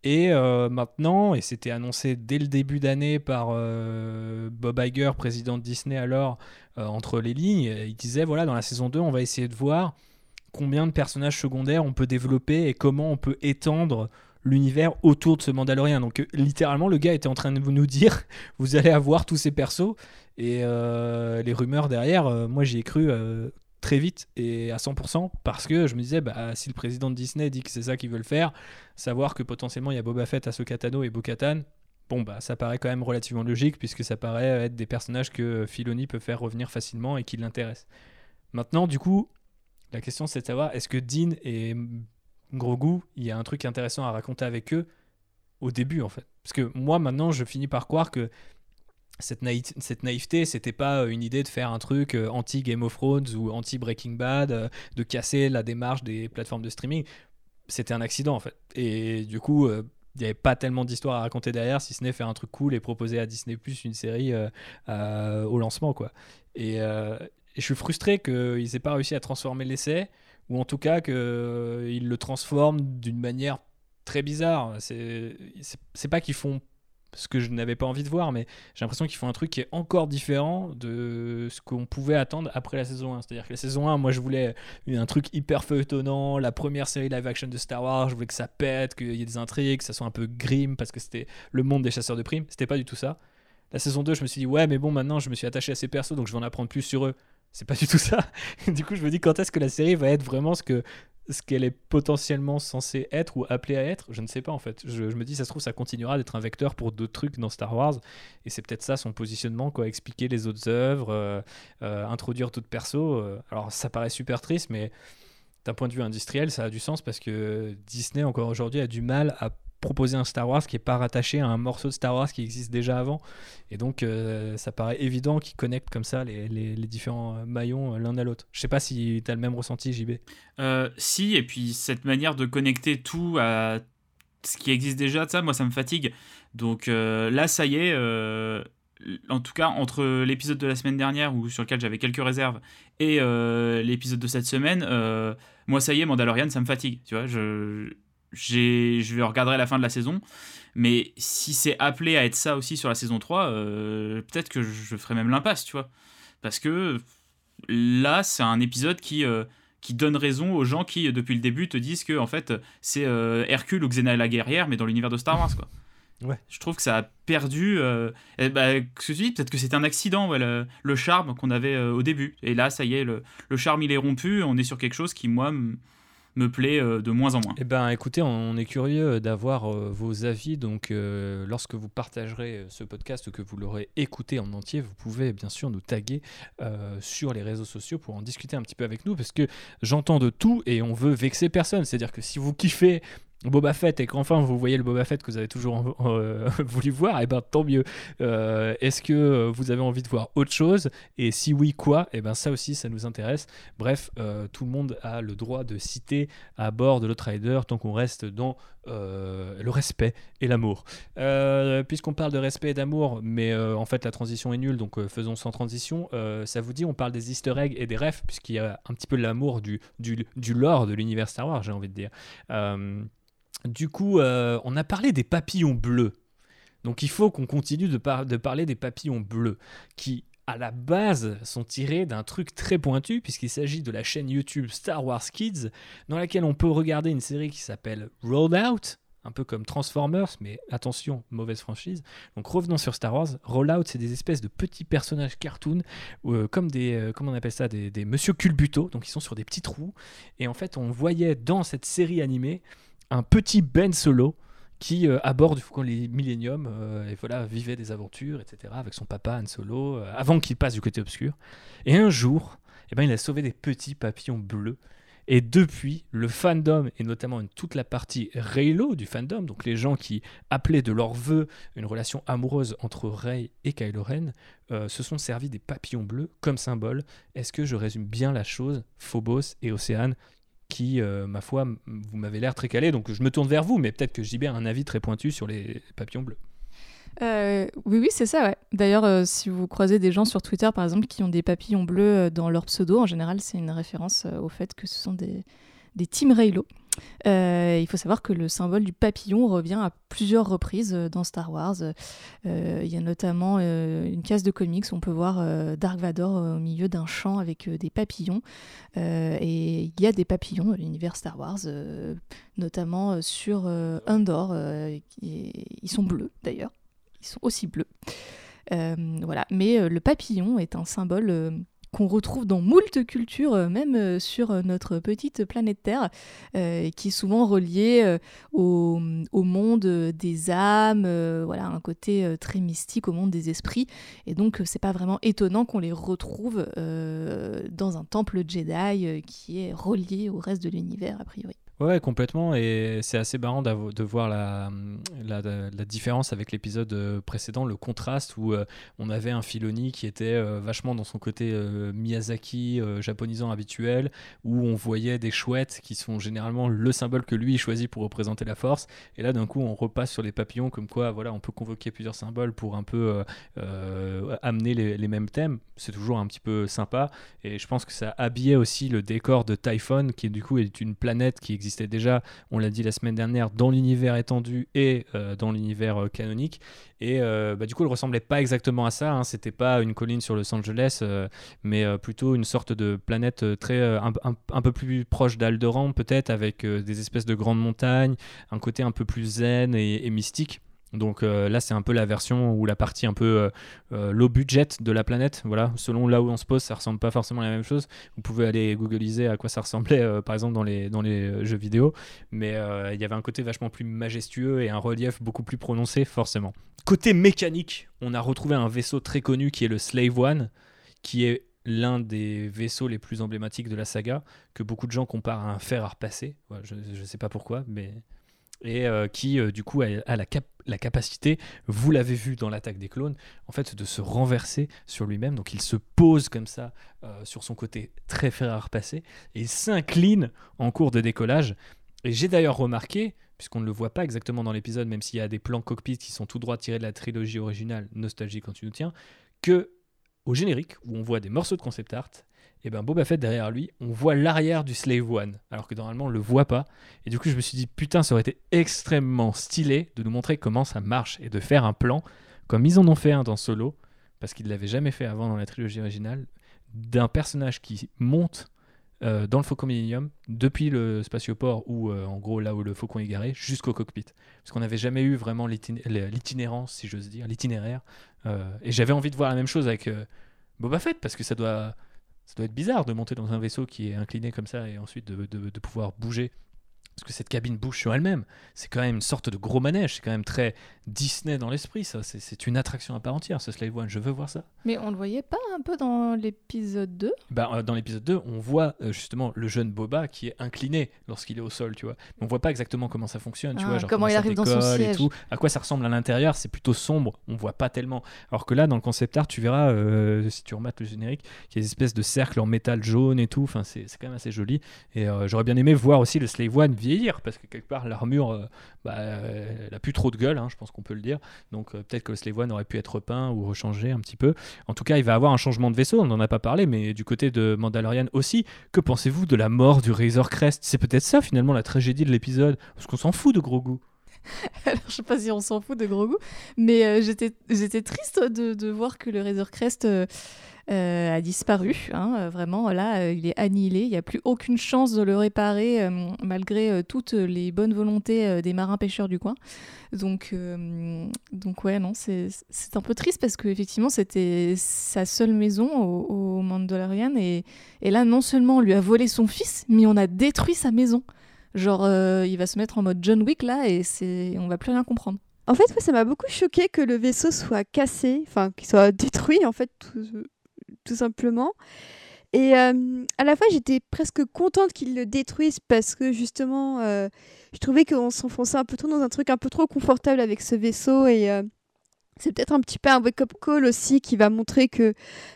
Et maintenant, et c'était annoncé dès le début d'année par Bob Iger, président de Disney alors, entre les lignes, il disait voilà, dans la saison 2, on va essayer de voir combien de personnages secondaires on peut développer et comment on peut étendre l'univers autour de ce Mandalorien. Donc euh, littéralement, le gars était en train de nous dire, vous allez avoir tous ces persos. Et euh, les rumeurs derrière, euh, moi j'y ai cru très vite et à 100% parce que je me disais, bah, si le président de Disney dit que c'est ça qu'ils veulent faire, savoir que potentiellement il y a Boba Fett, Ahsoka et Bo-Katan, bon bah ça paraît quand même relativement logique puisque ça paraît être des personnages que Filoni peut faire revenir facilement et qui l'intéressent. Maintenant, du coup, la question, c'est de savoir est-ce que Dean et Grogu, il y a un truc intéressant à raconter avec eux au début, en fait. Parce que moi, maintenant, je finis par croire que cette, naïveté, c'était pas euh, une idée de faire un truc euh, anti-Game of Thrones ou anti-Breaking Bad, euh, de casser la démarche des plateformes de streaming. C'était un accident, en fait. Et du coup, il n'y avait pas tellement d'histoire à raconter derrière, si ce n'est faire un truc cool et proposer à Disney Plus une série au lancement, quoi. Et, et je suis frustré qu'ils n'aient pas réussi à transformer l'essai, ou en tout cas qu'ils le transforment d'une manière très bizarre. C'est pas qu'ils font ce que je n'avais pas envie de voir, mais j'ai l'impression qu'ils font un truc qui est encore différent de ce qu'on pouvait attendre après la saison 1. C'est-à-dire que la saison 1, moi je voulais un truc hyper feuilletonnant, la première série live action de Star Wars, je voulais que ça pète, qu'il y ait des intrigues, que ça soit un peu grim parce que c'était le monde des chasseurs de primes. C'était pas du tout ça. La saison 2, je me suis dit, ouais, mais bon, maintenant je me suis attaché à ces persos, donc je vais en apprendre plus sur eux c'est pas du tout ça. du coup, je me dis quand est-ce que la série va être vraiment ce que ce qu'elle est potentiellement censée être ou appelée à être, je ne sais pas en fait. Je, me dis, ça se trouve, ça continuera d'être un vecteur pour d'autres trucs dans Star Wars. Et c'est peut-être ça son positionnement, quoi. Expliquer les autres œuvres, euh, euh, introduire d'autres persos. Euh. alors, ça paraît super triste, mais d'un point de vue industriel, ça a du sens parce que Disney, encore aujourd'hui, a du mal à proposer un Star Wars qui n'est pas rattaché à un morceau de Star Wars qui existe déjà avant. Et donc, euh, ça paraît évident qu'ils connectent comme ça les, différents euh, maillons euh, l'un à l'autre. Je sais pas si tu as le même ressenti, JB. si, et puis cette manière de connecter tout à ce qui existe déjà, ça, moi, ça me fatigue. Donc là, ça y est. en tout cas, entre l'épisode de la semaine dernière, où, sur lequel j'avais quelques réserves, et l'épisode de cette semaine, moi, ça y est, Mandalorian, ça me fatigue. Tu vois, je, je vais regarder la fin de la saison. Mais si c'est appelé à être ça aussi sur la saison 3, euh, peut-être que je ferai même l'impasse, tu vois. Parce que là, c'est un épisode qui, euh, qui donne raison aux gens qui, depuis le début, te disent que en fait, c'est euh, Hercule ou Xena la guerrière, mais dans l'univers de Star Wars, quoi. Ouais. Je trouve que ça a perdu. Eh bah, peut-être que c'était un accident, le, charme qu'on avait au début. Et là, ça y est, le, le, charme il est rompu. On est sur quelque chose qui, moi, me plaît euh, de moins en moins. Eh ben, écoutez, on est curieux d'avoir euh, vos avis. Donc, euh, lorsque vous partagerez ce podcast, que vous l'aurez écouté en entier, vous pouvez bien sûr nous taguer sur les réseaux sociaux pour en discuter un petit peu avec nous, parce que j'entends de tout et on veut vexer personne. C'est-à-dire que si vous kiffez Boba Fett et qu'enfin vous voyez le Boba Fett que vous avez toujours euh, voulu voir, et eh ben tant mieux. Euh, est-ce que vous avez envie de voir autre chose? Et si oui, quoi? Et eh ben ça aussi, ça nous intéresse. Bref, euh, tout le monde a le droit de citer à bord de l'Outrider tant qu'on reste dans le respect et l'amour. Puisqu'on parle de respect et d'amour, mais en fait la transition est nulle, donc faisons sans transition. ça vous dit, on parle des Easter eggs et des refs, puisqu'il y a un petit peu l'amour du, du, du lore de l'univers Star Wars, j'ai envie de dire. Du coup, euh, on a parlé des papillons bleus. Donc il faut qu'on continue de, parler des papillons bleus, qui à la base sont tirés d'un truc très pointu, puisqu'il s'agit de la chaîne YouTube Star Wars Kids, dans laquelle on peut regarder une série qui s'appelle Rollout, un peu comme Transformers, mais attention, mauvaise franchise. Donc revenons sur Star Wars. Rollout, c'est des espèces de petits personnages cartoon, euh, comme des, euh, comment on appelle ça, des, Monsieur Culbuto, donc ils sont sur des petits trous. Et en fait, on voyait dans cette série animée un petit Ben Solo qui à bord du Faucon Millennium et voilà vivait des aventures etc avec son papa Han Solo avant qu'il passe du côté obscur et un jour eh ben, il a sauvé des petits papillons bleus et depuis, le fandom, et notamment toute la partie Reylo du fandom, donc les gens qui appelaient de leur vœu une relation amoureuse entre Rey et Kylo Ren, euh, se sont servis des papillons bleus comme symbole. Est-ce que je résume bien la chose Phobos et Océane qui, euh, ma foi, vous m'avez l'air très calé, donc je me tourne vers vous, mais peut-être que je dis un avis très pointu sur les papillons bleus. Euh, oui, oui, c'est ça, ouais. D'ailleurs, euh, si vous croisez des gens sur Twitter, par exemple, qui ont des papillons bleus dans leur pseudo, en général, c'est une référence au fait que ce sont des, des Team Raylo. Il faut savoir que le symbole du papillon revient à plusieurs reprises dans Star Wars. il y a notamment une case de comics où on peut voir Dark Vador au milieu d'un champ avec des papillons. et il y a des papillons dans l'univers Star Wars, notamment sur Endor. ils sont bleus d'ailleurs sont aussi bleus. Euh, voilà. Mais euh, le papillon est un symbole euh, qu'on retrouve dans moult cultures, même sur notre petite planète Terre, qui est souvent relié au, monde des âmes, voilà, un côté très mystique au monde des esprits. Et donc, c'est pas vraiment étonnant qu'on les retrouve dans un temple Jedi qui est relié au reste de l'univers, a priori. Ouais, complètement. Et c'est assez marrant de voir la, différence avec l'épisode euh, précédent, le contraste où euh, on avait un Filoni qui était euh, vachement dans son côté Miyazaki japonisant habituel, où on voyait des chouettes qui sont généralement le symbole que lui choisit pour représenter la force. Et là, d'un coup, on repasse sur les papillons, comme quoi, voilà, on peut convoquer plusieurs symboles pour un peu amener les, les, mêmes thèmes. C'est toujours un petit peu sympa. Et je pense que ça habillait aussi le décor de Typhon, qui du coup est une planète qui existe existait déjà, on l'a dit la semaine dernière, dans l'univers étendu et euh, dans l'univers euh, canonique. Et euh, bah, du coup, il ressemblait pas exactement à ça. Hein. C'était pas une colline sur Los Angeles, mais plutôt une sorte de planète très un, peu plus proche d'Alderan, peut-être, avec des espèces de grandes montagnes, un côté un peu plus zen et mystique. Donc euh, là, c'est un peu la version ou la partie un peu euh, euh, low budget de la planète. Voilà, selon là où on se pose, ça ressemble pas forcément à la même chose. Vous pouvez aller googliser à quoi ça ressemblait, par exemple dans les dans les jeux vidéo, mais il y avait un côté vachement plus majestueux et un relief beaucoup plus prononcé, forcément. Côté mécanique, on a retrouvé un vaisseau très connu qui est le Slave One, qui est l'un des vaisseaux les plus emblématiques de la saga, que beaucoup de gens comparent à un fer à repasser. je ne sais pas pourquoi, mais et euh, qui euh, du coup a, la, capacité, vous l'avez vu dans l'attaque des clones, en fait de se renverser sur lui-même. Donc il se pose comme ça euh, sur son côté très fer à repasser et s'incline en cours de décollage. Et j'ai d'ailleurs remarqué, puisqu'on ne le voit pas exactement dans l'épisode, même s'il y a des plans cockpit qui sont tout droit tirés de la trilogie originale Nostalgie quand tu nous tiens, que au générique où on voit des morceaux de concept art, et ben Boba Fett derrière lui, on voit l'arrière du Slave One, alors que normalement on le voit pas. Et du coup, je me suis dit, putain, ça aurait été extrêmement stylé de nous montrer comment ça marche et de faire un plan, comme ils en ont fait un dans Solo, parce qu'ils ne l'avaient jamais fait avant dans la trilogie originale, d'un personnage qui monte euh, dans le Faucon Millennium, depuis le spatioport, ou euh, en gros là où le Faucon est garé, jusqu'au cockpit. Parce qu'on n'avait jamais eu vraiment l'itinérance, si j'ose dire, l'itinéraire. Euh, et j'avais envie de voir la même chose avec Boba Fett, parce que ça doit ça doit être bizarre de monter dans un vaisseau qui est incliné comme ça et ensuite de, de pouvoir bouger parce que cette cabine bouge sur elle-même. C'est quand même une sorte de gros manège, c'est quand même très Disney dans l'esprit, ça. C'est une attraction à part entière, ce Slave One, je veux voir ça. Mais on le voyait pas un peu dans l'épisode 2 bah, euh, Dans l'épisode 2, on voit euh, justement le jeune Boba qui est incliné lorsqu'il est au sol, tu vois. Mais on voit pas exactement comment ça fonctionne, tu vois. Ah, genre comment, il arrive dans son siège. Et tout. À quoi ça ressemble à l'intérieur, c'est plutôt sombre, on voit pas tellement. Alors que là, dans le concept art, tu verras, euh, si tu remates le générique, qu'il y a des espèces de cercles en métal jaune et tout, enfin, c'est quand même assez joli. Et j'aurais bien aimé voir aussi le Slave One parce que quelque part, l'armure, euh, bah, elle a plus trop de gueule, hein, je pense qu'on peut le dire. Donc euh, peut-être que le Slave One aurait pu être repeint ou rechangé un petit peu. En tout cas, il va avoir un changement de vaisseau, on n'en a pas parlé, mais du côté de Mandalorian aussi. Que pensez-vous de la mort du Razor Crest? C'est peut-être ça finalement la tragédie de l'épisode, parce qu'on s'en fout de Grogu. Alors, je sais pas si on s'en fout de Grogu, mais euh, j'étais, triste de, voir que le Razor Crest euh, a disparu. Hein, euh, vraiment, là, euh, il est annihilé. Il n'y a plus aucune chance de le réparer malgré toutes les bonnes volontés des marins pêcheurs du coin. Donc, donc ouais, non, c'est un peu triste parce qu'effectivement, c'était sa seule maison au, au Mandalorian. Et, et là, non seulement on lui a volé son fils, mais on a détruit sa maison. Genre, euh, il va se mettre en mode John Wick là et c'est, on va plus rien comprendre. En fait, ça m'a beaucoup choqué que le vaisseau soit cassé, enfin, qu'il soit détruit, en fait, tout simplement. Et euh, à la fois, j'étais presque contente qu'il le détruise parce que justement, euh, je trouvais qu'on s'enfonçait un peu trop dans un truc un peu trop confortable avec ce vaisseau et euh, c'est peut-être un petit peu un wake-up call aussi qui va montrer que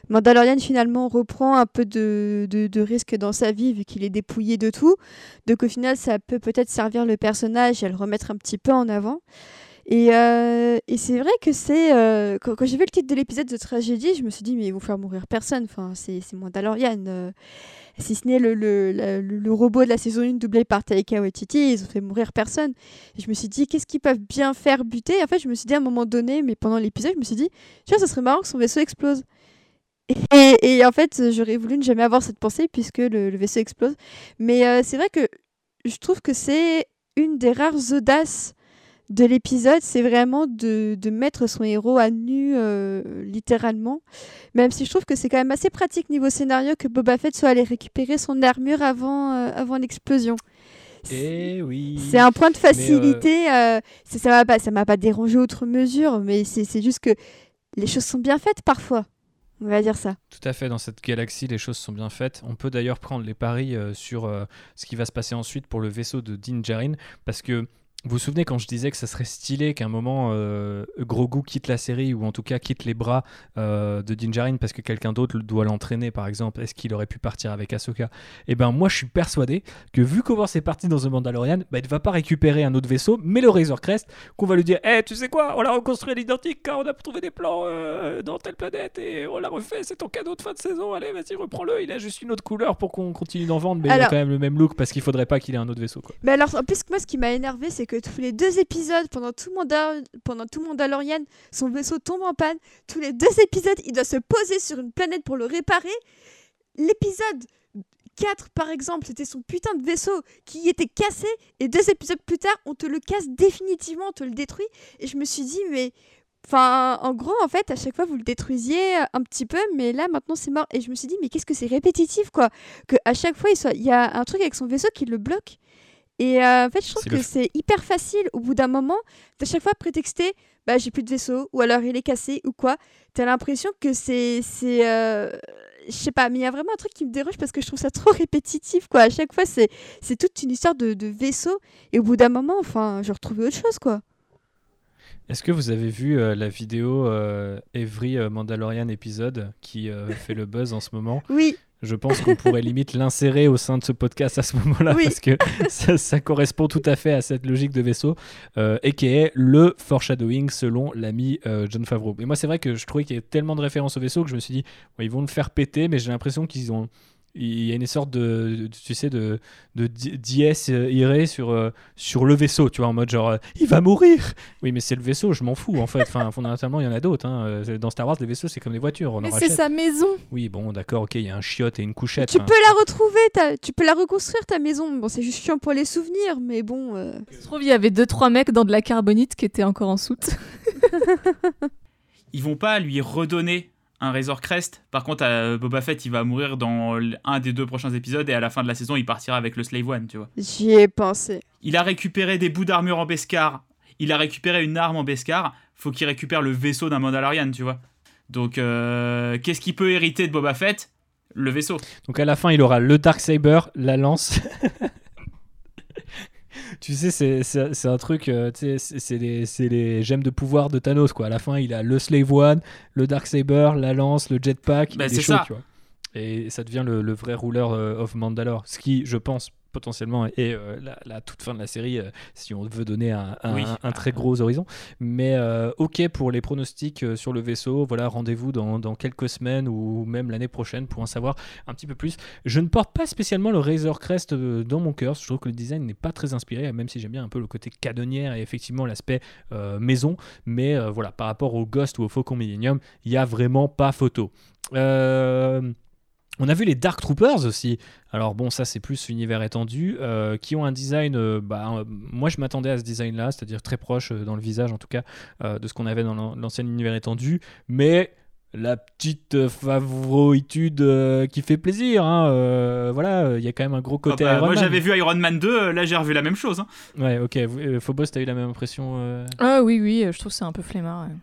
Mandalorian finalement reprend un peu de risque dans sa vie vu qu'il est dépouillé de tout. Donc au final, ça peut peut-être servir le personnage et le remettre un petit peu en avant. Et, euh, et c'est vrai que c'est. euh, quand j'ai vu le titre de l'épisode de Tragédie, je me suis dit, mais ils vont faire mourir personne. Enfin, c'est Mandalorian. euh, si ce n'est le, le, le- le robot de la saison 1 doublé par Taika Waititi, ils ont fait mourir personne. Et je me suis dit, qu'est-ce qu'ils peuvent bien faire buter? En fait, je me suis dit à un moment donné, mais pendant l'épisode, je me suis dit, tu vois, ça serait marrant que son vaisseau explose. Et, en fait, j'aurais voulu ne jamais avoir cette pensée puisque le, le vaisseau explose. Mais euh, c'est vrai que je trouve que c'est une des rares audaces de l'épisode, c'est vraiment de, de mettre son héros à nu, euh, littéralement. Même si je trouve que c'est quand même assez pratique niveau scénario que Boba Fett soit allé récupérer son armure avant, euh, avant l'explosion. C'est- Eh oui. C'est un point de facilité. euh, ça m'a pas, ça m'a pas dérangé outre mesure, mais c'est c'est juste que les choses sont bien faites parfois. On va dire ça. Tout à fait, dans cette galaxie, les choses sont bien faites. On peut d'ailleurs prendre les paris euh, sur euh, ce qui va se passer ensuite pour le vaisseau de Din Djarin, parce que vous vous souvenez quand je disais que ça serait stylé qu'à un moment euh, Grogu quitte la série ou en tout cas quitte les bras euh, de Din Djarin parce que quelqu'un d'autre doit l'entraîner par exemple est-ce qu'il aurait pu partir avec Ahsoka? Et ben moi je suis persuadé que vu comment c'est parti dans The Mandalorian bah, il va pas récupérer un autre vaisseau mais le Razor Crest qu'on va lui dire Eh tu sais quoi? On l'a reconstruit à l'identique car on a trouvé des plans euh, dans telle planète et on l'a refait c'est ton cadeau de fin de saison allez vas-y reprends-le. Il a juste une autre couleur pour qu'on continue d'en vendre mais il a quand même le même look parce qu'il faudrait pas qu'il ait un autre vaisseau quoi. Mais alors, en plus, moi, ce qui m'a énervé, c'est que tous les deux épisodes, pendant tout, Mandal pendant tout Mandalorian, son vaisseau tombe en panne. Tous les deux épisodes, il doit se poser sur une planète pour le réparer. L'épisode 4, par exemple, c'était son putain de vaisseau qui était cassé. Et deux épisodes plus tard, on te le casse définitivement, on te le détruit. Et je me suis dit, mais. Enfin, en gros, en fait, à chaque fois, vous le détruisiez un petit peu, mais là, maintenant, c'est mort. Et je me suis dit, mais qu'est-ce que c'est répétitif, quoi? Que à chaque fois, il, soit... il y a un truc avec son vaisseau qui le bloque. Et euh, en fait, je trouve que c'est hyper facile au bout d'un moment de chaque fois prétexter bah j'ai plus de vaisseau ou alors il est cassé ou quoi. T'as l'impression que c'est c'est euh, je sais pas, mais il y a vraiment un truc qui me dérange parce que je trouve ça trop répétitif quoi. À chaque fois c'est c'est toute une histoire de, de vaisseau et au bout d'un moment enfin je retrouvais autre chose quoi. Est-ce que vous avez vu euh, la vidéo euh, Every Mandalorian épisode qui fait le buzz en ce moment? Oui, Je pense qu'on pourrait limite l'insérer au sein de ce podcast à ce moment-là Oui. parce que ça, ça correspond tout à fait à cette logique de vaisseau euh, et qui est le foreshadowing selon l'ami euh, John Favreau. Et moi, c'est vrai que je trouvais qu'il y avait tellement de références au vaisseau que je me suis dit, ouais, ils vont le faire péter, mais j'ai l'impression qu'ils ont. Il y a une sorte de, de- tu sais, de, de di- dièse euh, iré sur, euh, sur le vaisseau, tu vois, en mode genre, euh, il va mourir Oui, mais c'est le vaisseau, je m'en fous, en fait. Enfin, fondamentalement, il y en a d'autres. hein. Euh, Dans Star Wars, les vaisseaux, c'est comme des voitures, on Mais c'est sa maison. Oui, bon, d'accord, ok, il y a un chiotte et une couchette. tu enfin, peux la retrouver, ta- tu peux la reconstruire ta maison. Bon, c'est juste chiant pour les souvenirs, mais bon. euh, Je trouve il y avait deux trois mecs dans de la carbonite qui étaient encore en soute. Ils vont pas lui redonner un Razor Crest. Par contre, euh, Boba Fett, il va mourir dans un des deux prochains épisodes et à la fin de la saison, il partira avec le Slave One, tu vois. J'y ai pensé. Il a récupéré des bouts d'armure en Beskar. Il a récupéré une arme en Beskar. Faut qu'il récupère le vaisseau d'un Mandalorian, tu vois. Donc, euh, qu'est-ce qu'il peut hériter de Boba Fett? Le vaisseau. Donc à la fin, il aura le Dark Saber, la lance. tu sais, c'est- un truc, euh, tu sais, c'est les, gemmes de pouvoir de Thanos, quoi. À la fin, il a le Slave One, le Dark Saber, la lance, le jetpack. Bah, est c'est ça. tu vois. Et ça devient le, le vrai rouleur euh, of Mandalore. Ce qui, je pense, potentiellement est euh, la, la toute fin de la série, euh, si on veut donner un, un- Oui. un très gros horizon. Mais euh, ok pour les pronostics sur le vaisseau. Voilà, rendez-vous dans, dans quelques semaines ou même l'année prochaine pour en savoir un petit peu plus. Je ne porte pas spécialement le Razor Crest dans mon cœur. Je trouve que le design n'est pas très inspiré, même si j'aime bien un peu le côté cadonnière et effectivement l'aspect maison. Mais voilà, par rapport au Ghost ou au Faucon Millennium, il n'y a vraiment pas photo. Euh, on a vu les Dark Troopers aussi. Alors bon, ça c'est plus univers étendu, euh, qui ont un design. euh, bah, euh, moi je m'attendais à ce design-là, c'est-à-dire très proche euh, dans le visage en tout cas euh, de ce qu'on avait dans l'an- l'ancien univers étendu, mais la petite favoroitude euh, qui fait plaisir. Hein, euh, voilà, il y a quand même un gros côté Ah bah, Iron moi j'avais vu Iron Man 2, euh, là j'ai revu la même chose. hein. Ouais, ok. Phobos, t'as eu la même impression euh Ah oui, oui, je trouve que c'est un peu flemmard. ouais.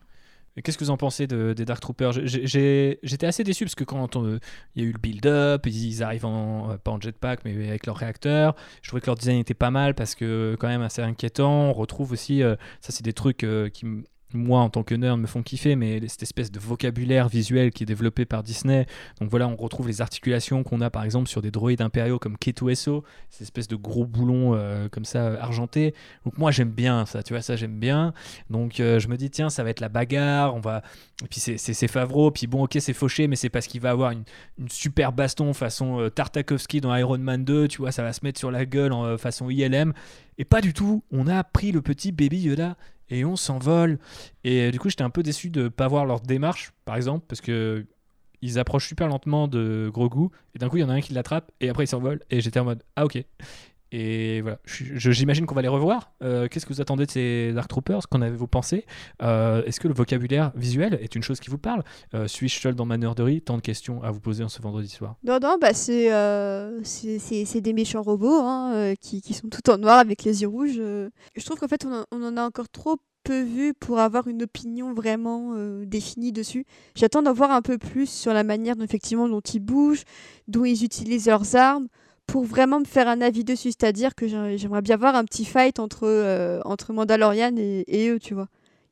Qu'est-ce que vous en pensez de- des Dark Troopers? J'étais assez déçu parce que quand euh, il y a eu le build-up, ils arrivent en, euh, pas en jetpack mais avec leur réacteur, je trouvais que leur design était pas mal parce que quand même assez inquiétant. On retrouve aussi, euh, ça c'est des trucs qui, moi en tant que nerd, me font kiffer, mais cette espèce de vocabulaire visuel qui est développé par Disney. Donc voilà, on retrouve les articulations qu'on a par exemple sur des droïdes impériaux comme K2SO, ces espèces de gros boulons euh, comme ça euh, argentés. Donc moi j'aime bien ça, tu vois, ça j'aime bien. Donc euh, je me dis, tiens, ça va être la bagarre, on va. Et puis c'est- Favreau, puis bon, ok, c'est fauché, mais c'est parce qu'il va avoir une, super baston façon Tartakovsky dans Iron Man 2, tu vois, ça va se mettre sur la gueule en façon ILM. Et pas du tout, on a pris le petit baby Yoda et on s'envole. Et euh, du coup, j'étais un peu déçu de pas voir leur démarche, par exemple, parce que. Ils approchent super lentement de Grogu, et d'un coup, il y en a un qui l'attrape, et après, il s'envole, et j'étais en mode Ah, ok. Et voilà, j'imagine qu'on va les revoir. Euh, Qu'est-ce que vous attendez de ces Dark Troopers? Qu'en avez-vous pensé? Euh, Est-ce que le vocabulaire visuel est une chose qui vous parle? Euh, Suis-je seul dans ma nerderie? Tant de questions à vous poser en ce vendredi soir. Non, non, bah c'est euh, des méchants robots hein, qui, qui sont tout en noir avec les yeux rouges. Je trouve qu'en fait, on en, a encore trop peu vu pour avoir une opinion vraiment définie dessus. J'attends d'en voir un peu plus sur la manière effectivement, dont ils bougent, dont ils utilisent leurs armes, pour vraiment me faire un avis dessus. C'est-à-dire que j'ai- j'aimerais bien voir un petit fight entre, euh, entre Mandalorian et, et eux, tu vois.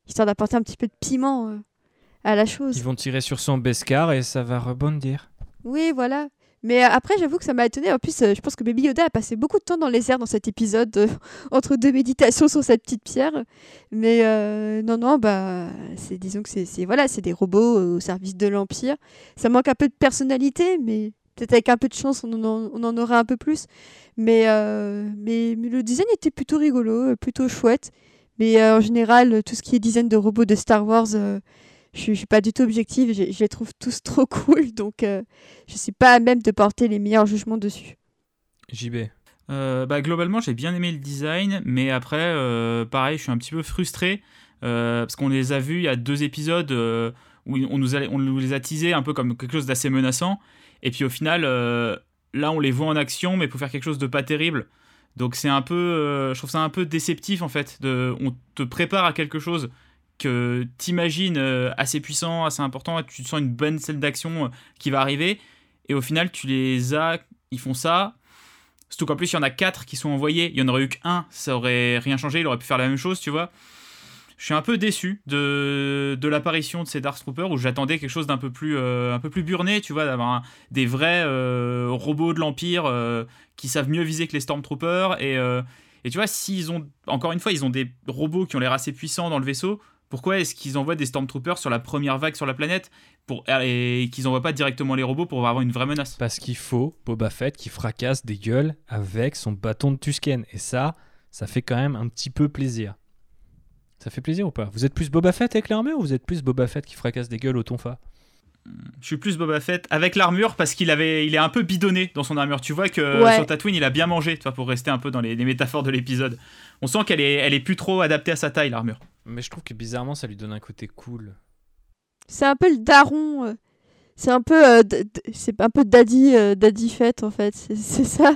Histoire d'apporter un petit peu de piment euh, à la chose. Ils vont tirer sur son Beskar et ça va rebondir. Oui, voilà. Mais euh, après, j'avoue que ça m'a étonné. En plus, je pense que Baby Yoda a passé beaucoup de temps dans les airs dans cet épisode, euh, entre deux méditations sur cette petite pierre. Mais euh, non, non, bah, c'est disons que c'est voilà, c'est des robots au service de l'Empire. Ça manque un peu de personnalité, mais peut-être avec un peu de chance, on en, on en aura un peu plus. Mais, euh, mais, mais le design était plutôt rigolo, euh, plutôt chouette. Mais euh, en général, tout ce qui est design de robots de Star Wars, euh, je, je suis pas du tout objective. Je, je les trouve tous trop cool, donc euh, je suis pas à même de porter les meilleurs jugements dessus. JB. Euh, bah, globalement, j'ai bien aimé le design, mais après, euh, pareil, je suis un petit peu frustré euh, parce qu'on les a vus il y a deux épisodes euh, où on nous, a, on nous les a teasés un peu comme quelque chose d'assez menaçant, et puis au final, euh, là, on les voit en action, mais pour faire quelque chose de pas terrible. Donc c'est un peu, euh, je trouve ça un peu déceptif en fait. On te prépare à quelque chose que t'imagines euh, assez puissant, assez important, tu sens une bonne scène d'action qui va arriver, et au final, tu les as, ils font ça. Surtout qu'en plus, il y en a 4 qui sont envoyés. Il y en aurait eu qu'un, ça aurait rien changé. Il aurait pu faire la même chose, tu vois. Je suis un peu déçu de, de l'apparition de ces Dark Troopers où j'attendais quelque chose d'un peu plus euh, un peu plus burné, tu vois, d'avoir des vrais euh, robots de l'Empire euh, qui savent mieux viser que les Stormtroopers. Et, et tu vois, s'ils ont, encore une fois, ils ont des robots qui ont l'air assez puissants dans le vaisseau, pourquoi est-ce qu'ils envoient des Stormtroopers sur la première vague sur la planète pour, et qu'ils envoient pas directement les robots pour avoir une vraie menace? Parce qu'il faut Boba Fett qui fracasse des gueules avec son bâton de Tusken. Et ça, ça fait quand même un petit peu plaisir. Ça fait plaisir ou pas? Vous êtes plus Boba Fett avec l'armure ou vous êtes plus Boba Fett qui fracasse des gueules au tonfa? Je suis plus Boba Fett avec l'armure parce qu'il avait, il est un peu bidonné dans son armure. Tu vois que Ouais. sur Tatooine, il a bien mangé, tu vois, pour rester un peu dans les, les métaphores de l'épisode. On sent qu'elle est, elle est plus trop adaptée à sa taille, l'armure. Mais je trouve que bizarrement, ça lui donne un côté cool. C'est un peu le daron. euh, C'est un peu, euh, c'est un peu daddy, euh, daddy fête en fait. C'est ça.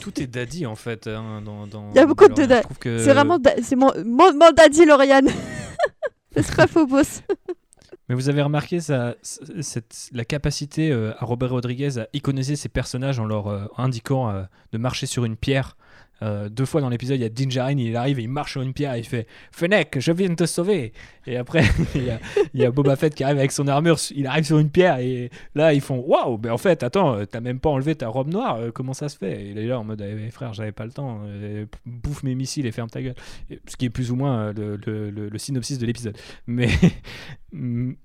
Tout est daddy en fait. hein, dans, dans- Il y a beaucoup de Mandalorian. da- Je trouve que- C'est vraiment, da- c'est mon, mon, mon daddy Lauriane. c'est pas faux boss. Mais vous avez remarqué ça, cette, la capacité euh, à Robert Rodriguez à iconiser ses personnages en leur euh, indiquant euh, de marcher sur une pierre. Euh, deux fois dans l'épisode, il y a Din Djarin, il arrive il marche sur une pierre il fait Fennec, je viens de te sauver. Et après, il y, a, Boba Fett qui arrive avec son armure, il arrive sur une pierre et là ils font Waouh, mais en fait, attends, euh, t'as même pas enlevé ta robe noire, euh, comment ça se fait? Et il est là en mode Eh, Frère, j'avais pas le temps, bouffe mes missiles et ferme ta gueule. Ce qui est plus ou moins le, synopsis de l'épisode. Mais.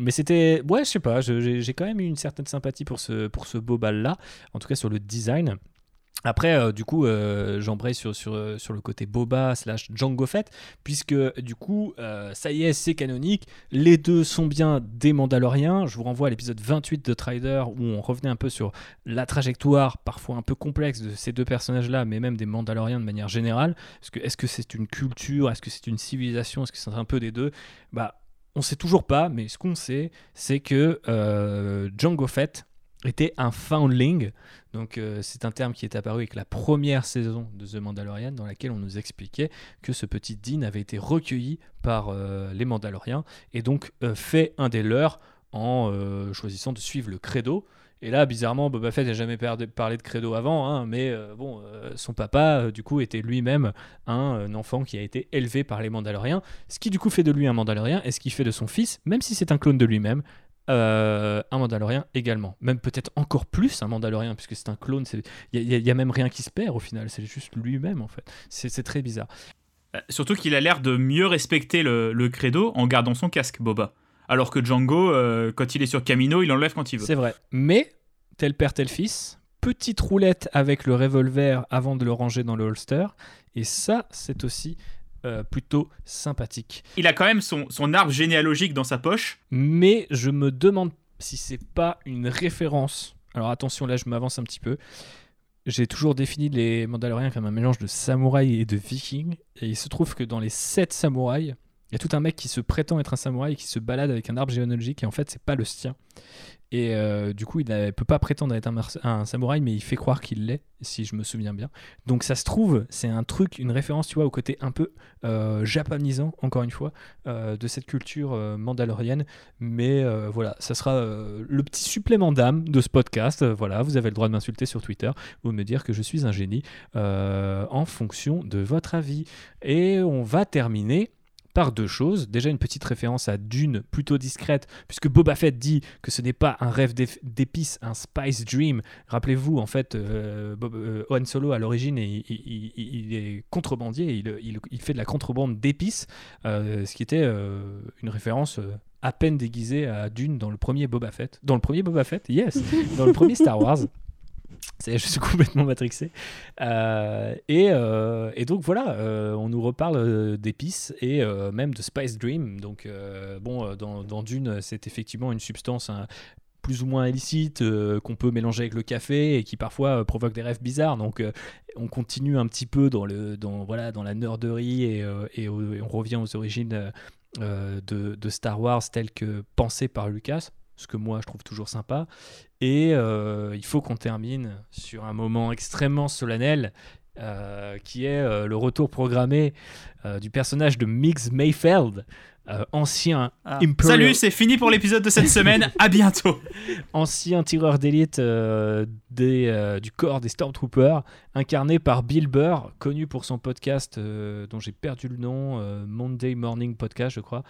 Mais c'était. Ouais, je sais pas, j'ai quand même eu une certaine sympathie pour ce, pour ce beau bal-là, en tout cas sur le design. Après, euh, du coup, euh, j'embraye euh, sur le côté Boba slash Django Fett, puisque du coup, ça y est, c'est canonique. Les deux sont bien des Mandaloriens. Je vous renvoie à l'épisode 28 de Trider, où on revenait un peu sur la trajectoire parfois un peu complexe de ces deux personnages-là, mais même des Mandaloriens de manière générale. Est-ce que c'est une culture? Est-ce que c'est une civilisation? Est-ce que c'est un peu des deux? Bah, on sait toujours pas, mais ce qu'on sait, c'est que Django Fett était un foundling. Donc euh, c'est un terme qui est apparu avec la première saison de The Mandalorian dans laquelle on nous expliquait que ce petit Dean avait été recueilli par euh, les Mandaloriens et donc euh, fait un des leurs en choisissant de suivre le credo. Et là, bizarrement, Boba Fett n'a jamais par- parlé de credo avant, hein, mais bon, son papa, du coup, était lui-même un, enfant qui a été élevé par les Mandaloriens, ce qui du coup fait de lui un Mandalorien, et ce qui fait de son fils, même si c'est un clone de lui-même, euh, un Mandalorien également. Même peut-être encore plus un Mandalorien, puisque c'est un clone. Il n'y a, même rien qui se perd au final, c'est juste lui-même en fait. C'est très bizarre. Euh, Surtout qu'il a l'air de mieux respecter le, le credo en gardant son casque, Boba. Alors que Django, euh, quand il est sur Camino, il enlève quand il veut. C'est vrai. Mais, tel père, tel fils, petite roulette avec le revolver avant de le ranger dans le holster. Et ça, c'est aussi euh, plutôt sympathique. Il a quand même son, son arbre généalogique dans sa poche. Mais je me demande si c'est pas une référence. Alors attention, là, je m'avance un petit peu. J'ai toujours défini les Mandaloriens comme un mélange de samouraï et de viking. Et il se trouve que dans les sept samouraïs, il y a tout un mec qui se prétend être un samouraï et qui se balade avec un arbre généalogique et en fait, c'est pas le sien. Et euh, du coup, il ne peut pas prétendre être un, samouraï, mais il fait croire qu'il l'est, si je me souviens bien. Donc ça se trouve, c'est un truc, une référence, tu vois, au côté un peu euh, japonisant, encore une fois, euh, de cette culture euh, mandalorienne. Mais voilà, ça sera le petit supplément d'âme de ce podcast. Voilà, vous avez le droit de m'insulter sur Twitter ou de me dire que je suis un génie en fonction de votre avis. Et on va terminer par deux choses. Déjà une petite référence à Dune plutôt discrète, puisque Boba Fett dit que ce n'est pas un rêve d'ép- d'épices, un spice dream. Rappelez-vous, en fait, euh, Bob- euh, Solo à l'origine, il, il- est contrebandier, il, il- fait de la contrebande d'épices, euh, ce qui était euh, une référence à peine déguisée à Dune dans le premier Boba Fett. Dans le premier Boba Fett, yes, dans le premier Star Wars. Je suis complètement matrixé. Euh, et, euh, et donc voilà, euh, on nous reparle d'épices et même de Spice Dream. Donc bon, dans, Dune, c'est effectivement une substance hein, plus ou moins illicite qu'on peut mélanger avec le café et qui parfois provoque des rêves bizarres. Donc on continue un petit peu dans, le, dans, voilà, dans la nerderie et, on revient aux origines de Star Wars telles que pensées par Lucas, ce que moi je trouve toujours sympa. Et euh, il faut qu'on termine sur un moment extrêmement solennel. euh, qui est euh, le retour programmé du personnage de Mix Mayfeld, euh, ancien Ah. Imperial- Salut, c'est fini pour l'épisode de cette semaine. à bientôt. ancien tireur d'élite euh, euh, du corps des Stormtroopers, incarné par Bill Burr, connu pour son podcast dont j'ai perdu le nom, Monday Morning Podcast, je crois,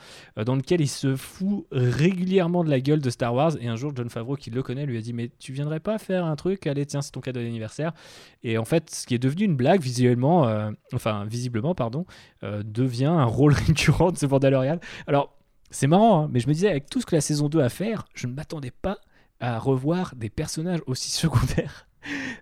dans lequel il se fout régulièrement de la gueule de Star Wars. Et un jour, John Favreau, qui le connaît, lui a dit Mais tu viendrais pas faire un truc? Allez, tiens, c'est ton cadeau d'anniversaire. Et en fait, ce qui est devenu une blague, visuellement, enfin, visiblement, pardon, devient un rôle récurrent de ce Mandalorian. Alors, c'est marrant, hein, mais je me disais, avec tout ce que la saison 2 a à faire, je ne m'attendais pas à revoir des personnages aussi secondaires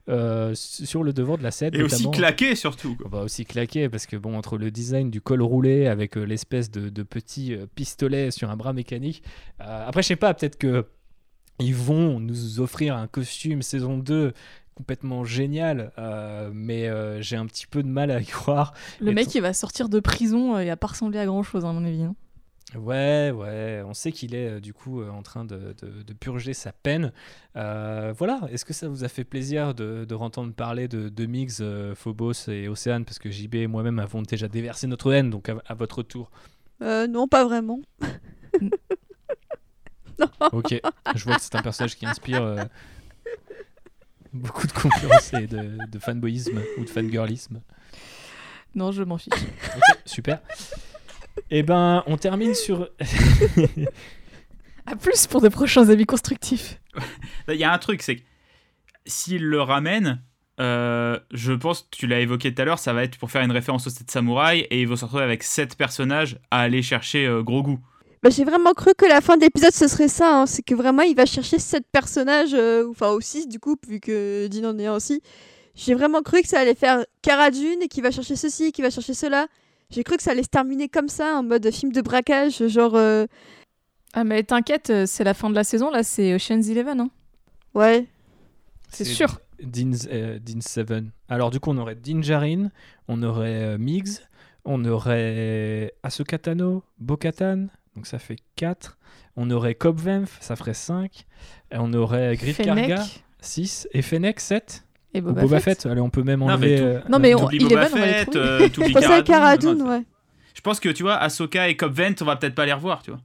euh, sur le devant de la scène. Et aussi notamment- claqué, surtout. quoi. on va aussi claquer parce que bon entre le design du col roulé avec euh, l'espèce de, de petit euh, pistolet sur un bras mécanique euh, après je sais pas peut-être que ils vont nous offrir un costume saison 2 complètement génial euh, mais euh, j'ai un petit peu de mal à y croire Le Et mec, tout- il va sortir de prison, euh, il va pas ressembler à grand chose, à mon avis. hein. Ouais, ouais, on sait qu'il est euh, du coup euh, en train de, de- de purger sa peine. Euh, voilà, est-ce que ça vous a fait plaisir de, de entendre parler de, de Mix, euh, Phobos et Océane? Parce que JB et moi-même avons déjà déversé notre haine, donc à, à votre tour. Euh, non, pas vraiment. Ok, je vois que c'est un personnage qui inspire euh, beaucoup de confiance et de, de fanboyisme ou de fangirlisme. Non, je m'en fiche. Ok, super. Eh ben, on termine sur. À plus pour de prochains avis constructifs. Il y a un truc, c'est que s'il le ramène, euh, je pense, tu l'as évoqué tout à l'heure, ça va être pour faire une référence aux 7 samouraïs et ils vont se retrouver avec 7 personnages à aller chercher euh, gros goût. Bah, j'ai vraiment cru que la fin de l'épisode ce serait ça. hein. C'est que vraiment il va chercher sept personnages, euh, enfin ou six du coup, vu que Dean en est un aussi. J'ai vraiment cru que ça allait faire Cara Dune et qu'il va chercher ceci, qu'il va chercher cela. J'ai cru que ça allait se terminer comme ça, en mode film de braquage, genre. euh, Ah, mais t'inquiète, euh, c'est la fin de la saison, là, c'est Ocean's Eleven. Hein. Ouais. C'est sûr. Dean, euh, Dean Seven. Alors, du coup, on aurait Djarin, on aurait euh, Migs, on aurait Ahsoka Tano, Bo-Katan, donc ça fait 4. On aurait Cobvenf, ça ferait 5. Et on aurait Griff Karga, Fennec 6. Et Fennec, 7. Et Ou Boba, Boba Fett. Fett. Allez, on peut même Non, mais enlever. tout- euh, Non, mais on- T'oublies il est Boba on les Fett, euh, Je pensais à Cara Dune, non, ouais. Je pense que tu vois, Ahsoka et Cobb Vent, on va peut-être pas les revoir, tu vois.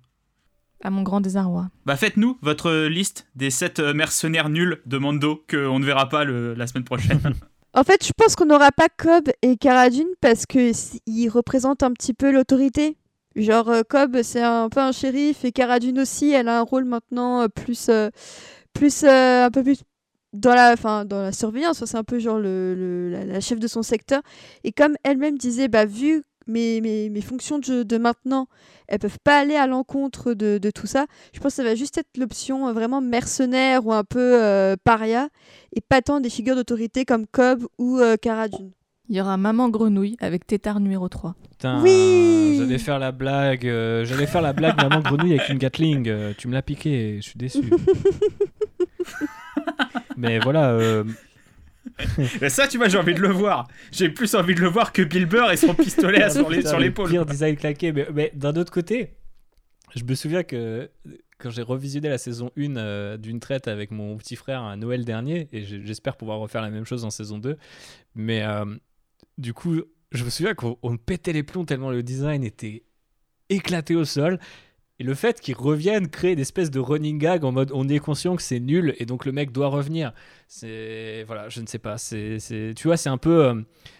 À mon grand désarroi. Bah faites-nous votre liste des 7 mercenaires nuls de Mando qu'on ne verra pas le- la semaine prochaine. En fait, je pense qu'on n'aura pas Cobb et Cara Dune parce que s- ils représentent un petit peu l'autorité. Genre euh, Cobb, c'est un peu un shérif et Cara Dune aussi, elle a un rôle maintenant euh, plus, euh, plus euh, un peu plus dans la, enfin, dans la surveillance. C'est un peu genre le, le- la, la chef de son secteur. Et comme elle-même disait, bah vu mes, mes, mes fonctions de, de maintenant, elles peuvent pas aller à l'encontre de, de tout ça. Je pense que ça va juste être l'option euh, vraiment mercenaire ou un peu euh, paria et pas tant des figures d'autorité comme Cobb ou euh, Cara Dune. Il y aura Maman Grenouille avec Tétard numéro 3. Putain, Oui J'allais faire la blague. euh, J'allais faire la blague maman grenouille avec une Gatling. euh, tu me l'as piqué. Je suis déçu. Mais voilà. euh, Mais ça, tu vois, j'ai envie de le voir. J'ai plus envie de le voir que Bill Burr et son pistolet sur l'épaule. Pire design claqué. Mais, mais d'un autre côté, je me souviens que quand j'ai revisionné la saison 1 euh, d'une traite avec mon petit frère à Noël dernier, et j'espère pouvoir refaire la même chose en saison 2, mais euh, du coup, je me souviens qu'on on pétait les plombs tellement le design était éclaté au sol. Et le fait qu'ils reviennent créer une espèce de running gag en mode on est conscient que c'est nul et donc le mec doit revenir. C'est. Voilà, je ne sais pas. C'est, tu vois, c'est un peu. euh,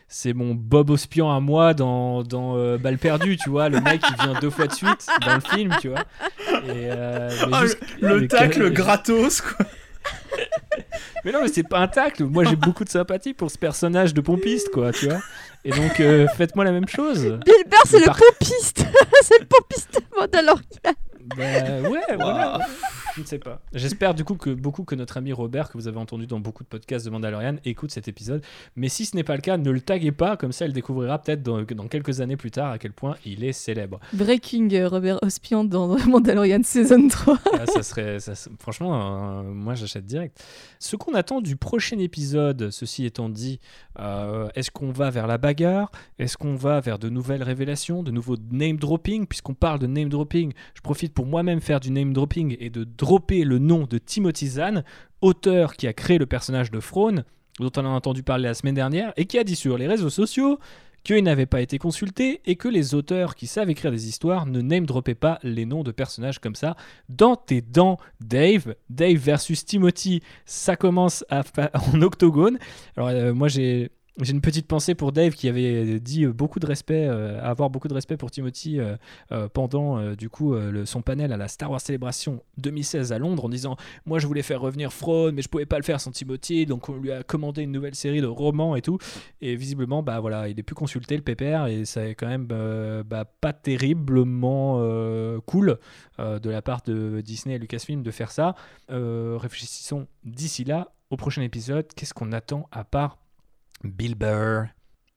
c'est mon Bob Ospian à moi dans, dans euh, Balle perdue, tu vois. Le mec, il vient deux fois de suite dans le film, tu vois. Et, euh, Ah, juste- Le tacle gratos, quoi. mais non, mais c'est pas un tacle. Moi, j'ai beaucoup de sympathie pour ce personnage de pompiste, quoi, tu vois. Et donc, euh, faites-moi la même chose. Bill Burr, c'est le pompiste C'est le pompiste de Mandalorian Bah, ouais, voilà. Je ne sais pas. J'espère du coup que beaucoup que notre ami Robert, que vous avez entendu dans beaucoup de podcasts de Mandalorian, écoute cet épisode. Mais si ce n'est pas le cas, ne le taguez pas, comme ça elle découvrira peut-être dans, dans quelques années plus tard à quel point il est célèbre. Breaking euh, Robert Ospian dans Mandalorian Saison 3. Ah, ça serait, ça franchement, euh, moi j'achète direct. Ce qu'on attend du prochain épisode, ceci étant dit, euh, est-ce qu'on va vers la bagarre? Est-ce qu'on va vers de nouvelles révélations, de nouveaux name dropping? Puisqu'on parle de name dropping, je profite pour moi-même faire du name dropping et de dropper le nom de Timothy Zahn, auteur qui a créé le personnage de Throne, dont on a entendu parler la semaine dernière, et qui a dit sur les réseaux sociaux qu'il n'avait pas été consulté et que les auteurs qui savent écrire des histoires ne name droppaient pas les noms de personnages comme ça dans tes dents, Dave. Dave versus Timothy, ça commence à en octogone. Alors euh, moi j'ai j'ai une petite pensée pour Dave qui avait dit euh, beaucoup de respect, euh, avoir beaucoup de respect pour Timothy euh, pendant du coup son panel à la Star Wars Celebration 2016 à Londres en disant moi je voulais faire revenir Throne mais je pouvais pas le faire sans Timothy donc on lui a commandé une nouvelle série de romans et tout et visiblement bah voilà il est plus consulté le pépère et ça est quand même bah, pas terriblement cool de la part de Disney et Lucasfilm de faire ça. Réfléchissons d'ici là au prochain épisode. Qu'est-ce qu'on attend à part Bill Burr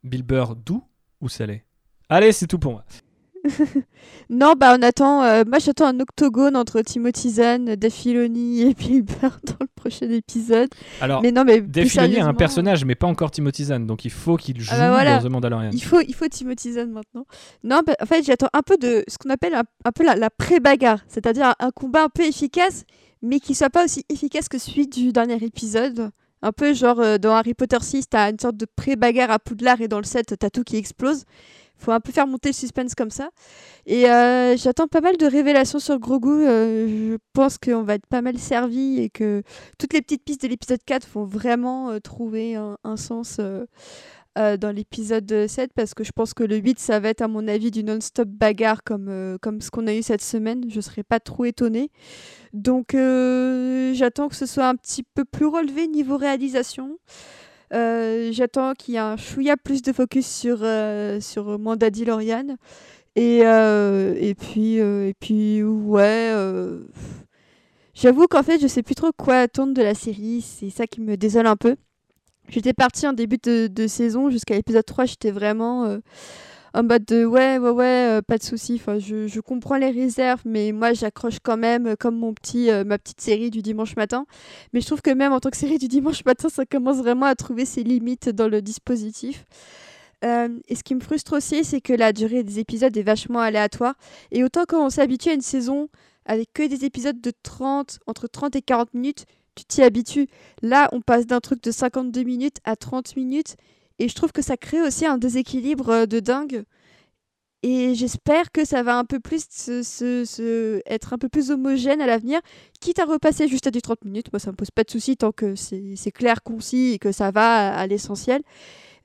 Bill Burr doux ou salé? Allez, c'est tout pour moi. Non, bah on attend. euh, moi, j'attends un octogone entre Timothy Zahn, Dave Filoni et Bill Burr dans le prochain épisode. Alors, mais non, mais Dave plus Filoni a un sérieusement, personnage, mais pas encore Timothy Zahn, donc il faut qu'il joue bah voilà. dans The Mandalorian. Il faut, il faut Timothy Zahn maintenant. Non, bah, en fait, j'attends un peu de ce qu'on appelle un, un peu la, la pré-bagarre, c'est-à-dire un, un combat un peu efficace, mais qui soit pas aussi efficace que celui du dernier épisode. Un peu genre euh, dans Harry Potter 6, t'as une sorte de pré-bagarre à Poudlard et dans le 7, t'as tout qui explose. Faut un peu faire monter le suspense comme ça. Et euh, j'attends pas mal de révélations sur Grogu. euh, je pense qu'on va être pas mal servi et que toutes les petites pistes de l'épisode 4 vont vraiment trouver un sens euh, dans l'épisode 7 parce que je pense que le 8 ça va être à mon avis du non-stop bagarre comme, euh, comme ce qu'on a eu cette semaine. Je serais pas trop étonnée. Donc euh, j'attends que ce soit un petit peu plus relevé niveau réalisation. J'attends qu'il y ait un chouïa plus de focus sur, sur Mandalorian. Et, euh, et puis, et puis ouais. J'avoue qu'en fait, je sais plus trop quoi attendre de la série. C'est ça qui me désole un peu. J'étais partie en début de, saison, jusqu'à l'épisode 3, j'étais vraiment euh, en mode de ouais, ouais, ouais, euh, pas de souci. Je, comprends les réserves, mais moi, j'accroche quand même, euh, comme mon petit, ma petite série du dimanche matin. Mais je trouve que même en tant que série du dimanche matin, ça commence vraiment à trouver ses limites dans le dispositif. et ce qui me frustre aussi, c'est que la durée des épisodes est vachement aléatoire. Et autant quand on s'habitue à une saison avec que des épisodes de 30, entre 30 et 40 minutes, tu t'y habitues. Là, on passe d'un truc de 52 minutes à 30 minutes. Et je trouve que ça crée aussi un déséquilibre de dingue. Et j'espère que ça va un peu plus être un peu plus homogène à l'avenir, quitte à repasser juste à du 30 minutes. Moi, ça me pose pas de souci tant que c'est clair, concis et que ça va à, l'essentiel.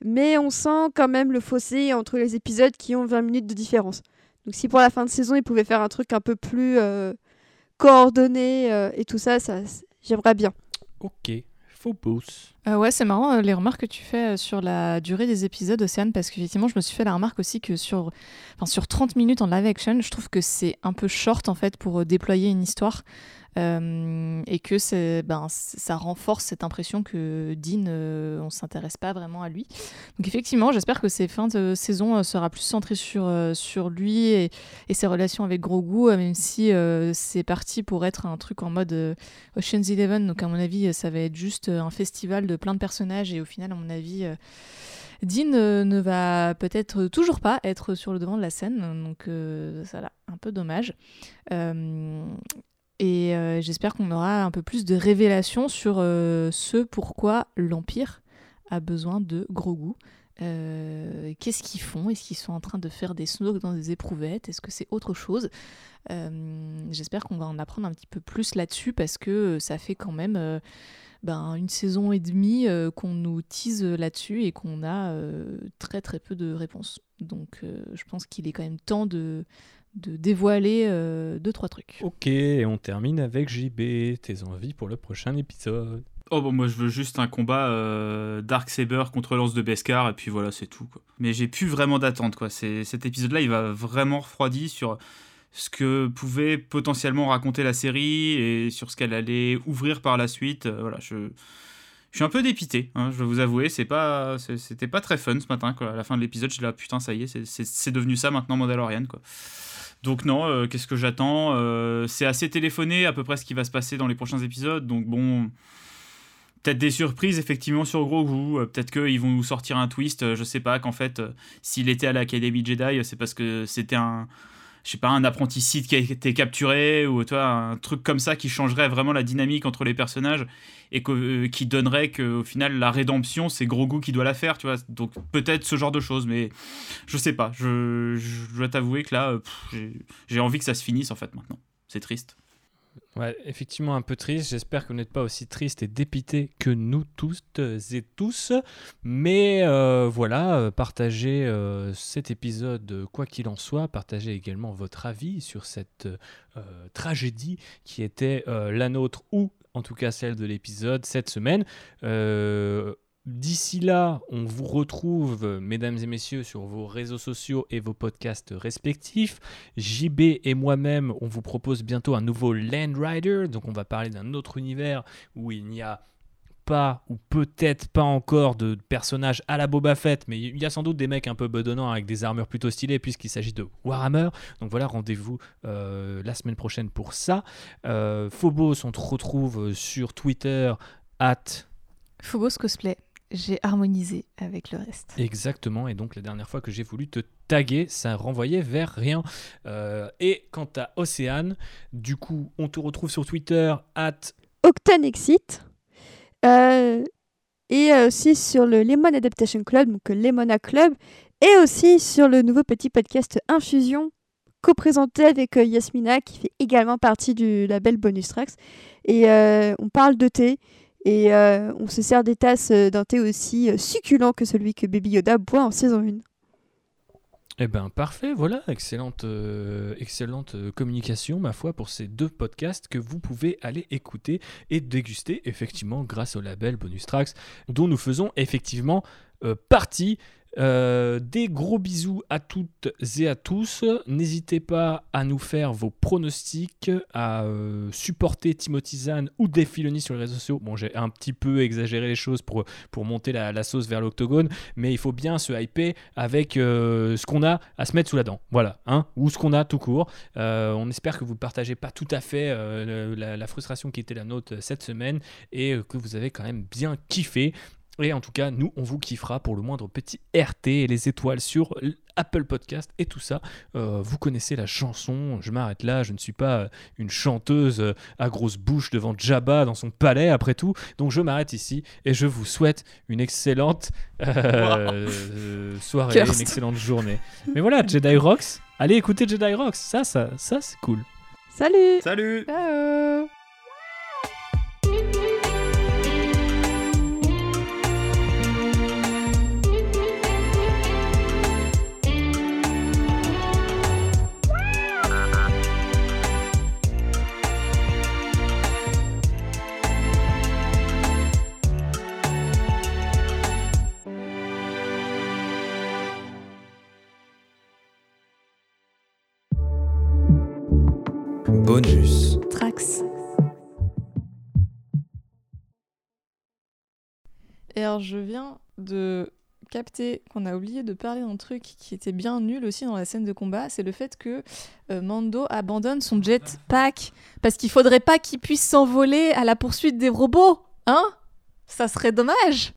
Mais on sent quand même le fossé entre les épisodes qui ont 20 minutes de différence. Donc si pour la fin de saison, ils pouvaient faire un truc un peu plus euh, coordonné euh, et tout ça, ça j'aimerais bien. Ok, faux pouce. Euh, ouais, c'est marrant les remarques que tu fais sur la durée des épisodes, Océane, parce qu'effectivement, je me suis fait la remarque aussi que sur, sur 30 minutes en live action, je trouve que c'est un peu short en fait pour déployer une histoire. Euh, et que ben, ça renforce cette impression que Dean, euh, on s'intéresse pas vraiment à lui. Donc effectivement, j'espère que ces fins de saison euh, sera plus centrée sur, sur lui et, ses relations avec Grogu, même si c'est parti pour être un truc en mode Ocean's Eleven. Donc à mon avis, ça va être juste un festival de plein de personnages et au final, à mon avis... Dean ne va peut-être toujours pas être sur le devant de la scène, donc ça là, un peu dommage. Et euh, j'espère qu'on aura un peu plus de révélations sur euh, ce pourquoi l'Empire a besoin de Grogu. Euh, Qu'est-ce qu'ils font? Est-ce qu'ils sont en train de faire des snooks dans des éprouvettes? Est-ce que c'est autre chose? J'espère qu'on va en apprendre un petit peu plus là-dessus parce que ça fait quand même ben, une saison et demie qu'on nous tease là-dessus et qu'on a très très peu de réponses. Donc je pense qu'il est quand même temps de, de dévoiler euh, deux trois trucs. Ok, et on termine avec JB. Tes envies pour le prochain épisode Oh bon, moi je veux juste un combat euh, Dark Saber contre Lance de Beskar et puis voilà c'est tout quoi. Mais j'ai plus vraiment d'attente quoi. C'est cet épisode là il va vraiment refroidi sur ce que pouvait potentiellement raconter la série et sur ce qu'elle allait ouvrir par la suite. Euh, voilà je je suis un peu dépité, hein, je vais vous avouer, c'est pas, c'était pas très fun ce matin. Quoi. À la fin de l'épisode, je suis là, putain, ça y est, c'est devenu ça maintenant, Mandalorian. Quoi. Donc non, euh, qu'est-ce que j'attends euh, C'est assez téléphoné à peu près ce qui va se passer dans les prochains épisodes. Donc bon, peut-être des surprises effectivement sur Grogu. Euh, peut-être qu'ils vont nous sortir un twist. je sais pas qu'en fait, s'il était à l'Académie Jedi, c'est parce que c'était un je sais pas, un apprenti Sith qui a été capturé, ou toi, un truc comme ça qui changerait vraiment la dynamique entre les personnages et euh, qui donnerait qu'au final, la rédemption, c'est Grogu qui doit la faire, tu vois. Donc peut-être ce genre de choses, mais je sais pas. Je, je dois t'avouer que là, j'ai envie que ça se finisse en fait maintenant. C'est triste. Ouais, effectivement un peu triste. J'espère que vous n'êtes pas aussi triste et dépité que nous tous et tous. Mais euh, voilà, euh, partagez euh, cet épisode quoi qu'il en soit. Partagez également votre avis sur cette tragédie qui était la nôtre ou en tout cas celle de l'épisode cette semaine. D'ici là, on vous retrouve, mesdames et messieurs, sur vos réseaux sociaux et vos podcasts respectifs. JB et moi-même, on vous propose bientôt un nouveau Land Rider. Donc, on va parler d'un autre univers où il n'y a pas ou peut-être pas encore de personnages à la Boba Fett, mais il y a sans doute des mecs un peu bedonnants avec des armures plutôt stylées puisqu'il s'agit de Warhammer. Donc voilà, rendez-vous euh, la semaine prochaine pour ça. Euh, Phobos, on te retrouve sur Twitter at Phobos Cosplay j'ai harmonisé avec le reste. Exactement, et donc la dernière fois que j'ai voulu te taguer, ça renvoyait vers rien. Euh, et quant à Océane, du coup, on te retrouve sur Twitter, at Octanexit, euh, et aussi sur le Lemon Adaptation Club, donc Lemona Club, et aussi sur le nouveau petit podcast Infusion, co-présenté avec euh, Yasmina, qui fait également partie du label Bonus Tracks. Et on parle de thé. Et euh, on se sert des tasses euh, d'un thé aussi euh, succulent que celui que Baby Yoda boit en saison 1. Eh ben parfait, voilà, excellente, excellente communication, ma foi, pour ces deux podcasts que vous pouvez aller écouter et déguster, effectivement, grâce au label Bonus Tracks, dont nous faisons effectivement partie. Euh, des gros bisous à toutes et à tous. N'hésitez pas à nous faire vos pronostics, à euh, supporter Timothy Zahn ou Dave Filoni sur les réseaux sociaux. Bon, j'ai un petit peu exagéré les choses pour, pour monter la, sauce vers l'octogone, mais il faut bien se hyper avec euh, ce qu'on a à se mettre sous la dent. Voilà, hein, ou ce qu'on a tout court. on espère que vous ne partagez pas tout à fait la, frustration qui était la nôtre cette semaine et que vous avez quand même bien kiffé. Et en tout cas, nous, on vous kiffera pour le moindre petit RT et les étoiles sur Apple Podcast et tout ça. Euh, vous connaissez la chanson, je m'arrête là, je ne suis pas euh, une chanteuse euh, à grosse bouche devant Jabba dans son palais après tout. Donc je m'arrête ici et je vous souhaite une excellente soirée, une excellente journée. Mais voilà, Jedi Rocks, allez écouter Jedi Rocks, ça, ça, ça c'est cool. Salut Salut Ciao Alors, je viens de capter qu'on a oublié de parler d'un truc qui était bien nul aussi dans la scène de combat, c'est le fait que euh, Mando abandonne son jetpack parce qu'il faudrait pas qu'il puisse s'envoler à la poursuite des robots, hein? Ça serait dommage.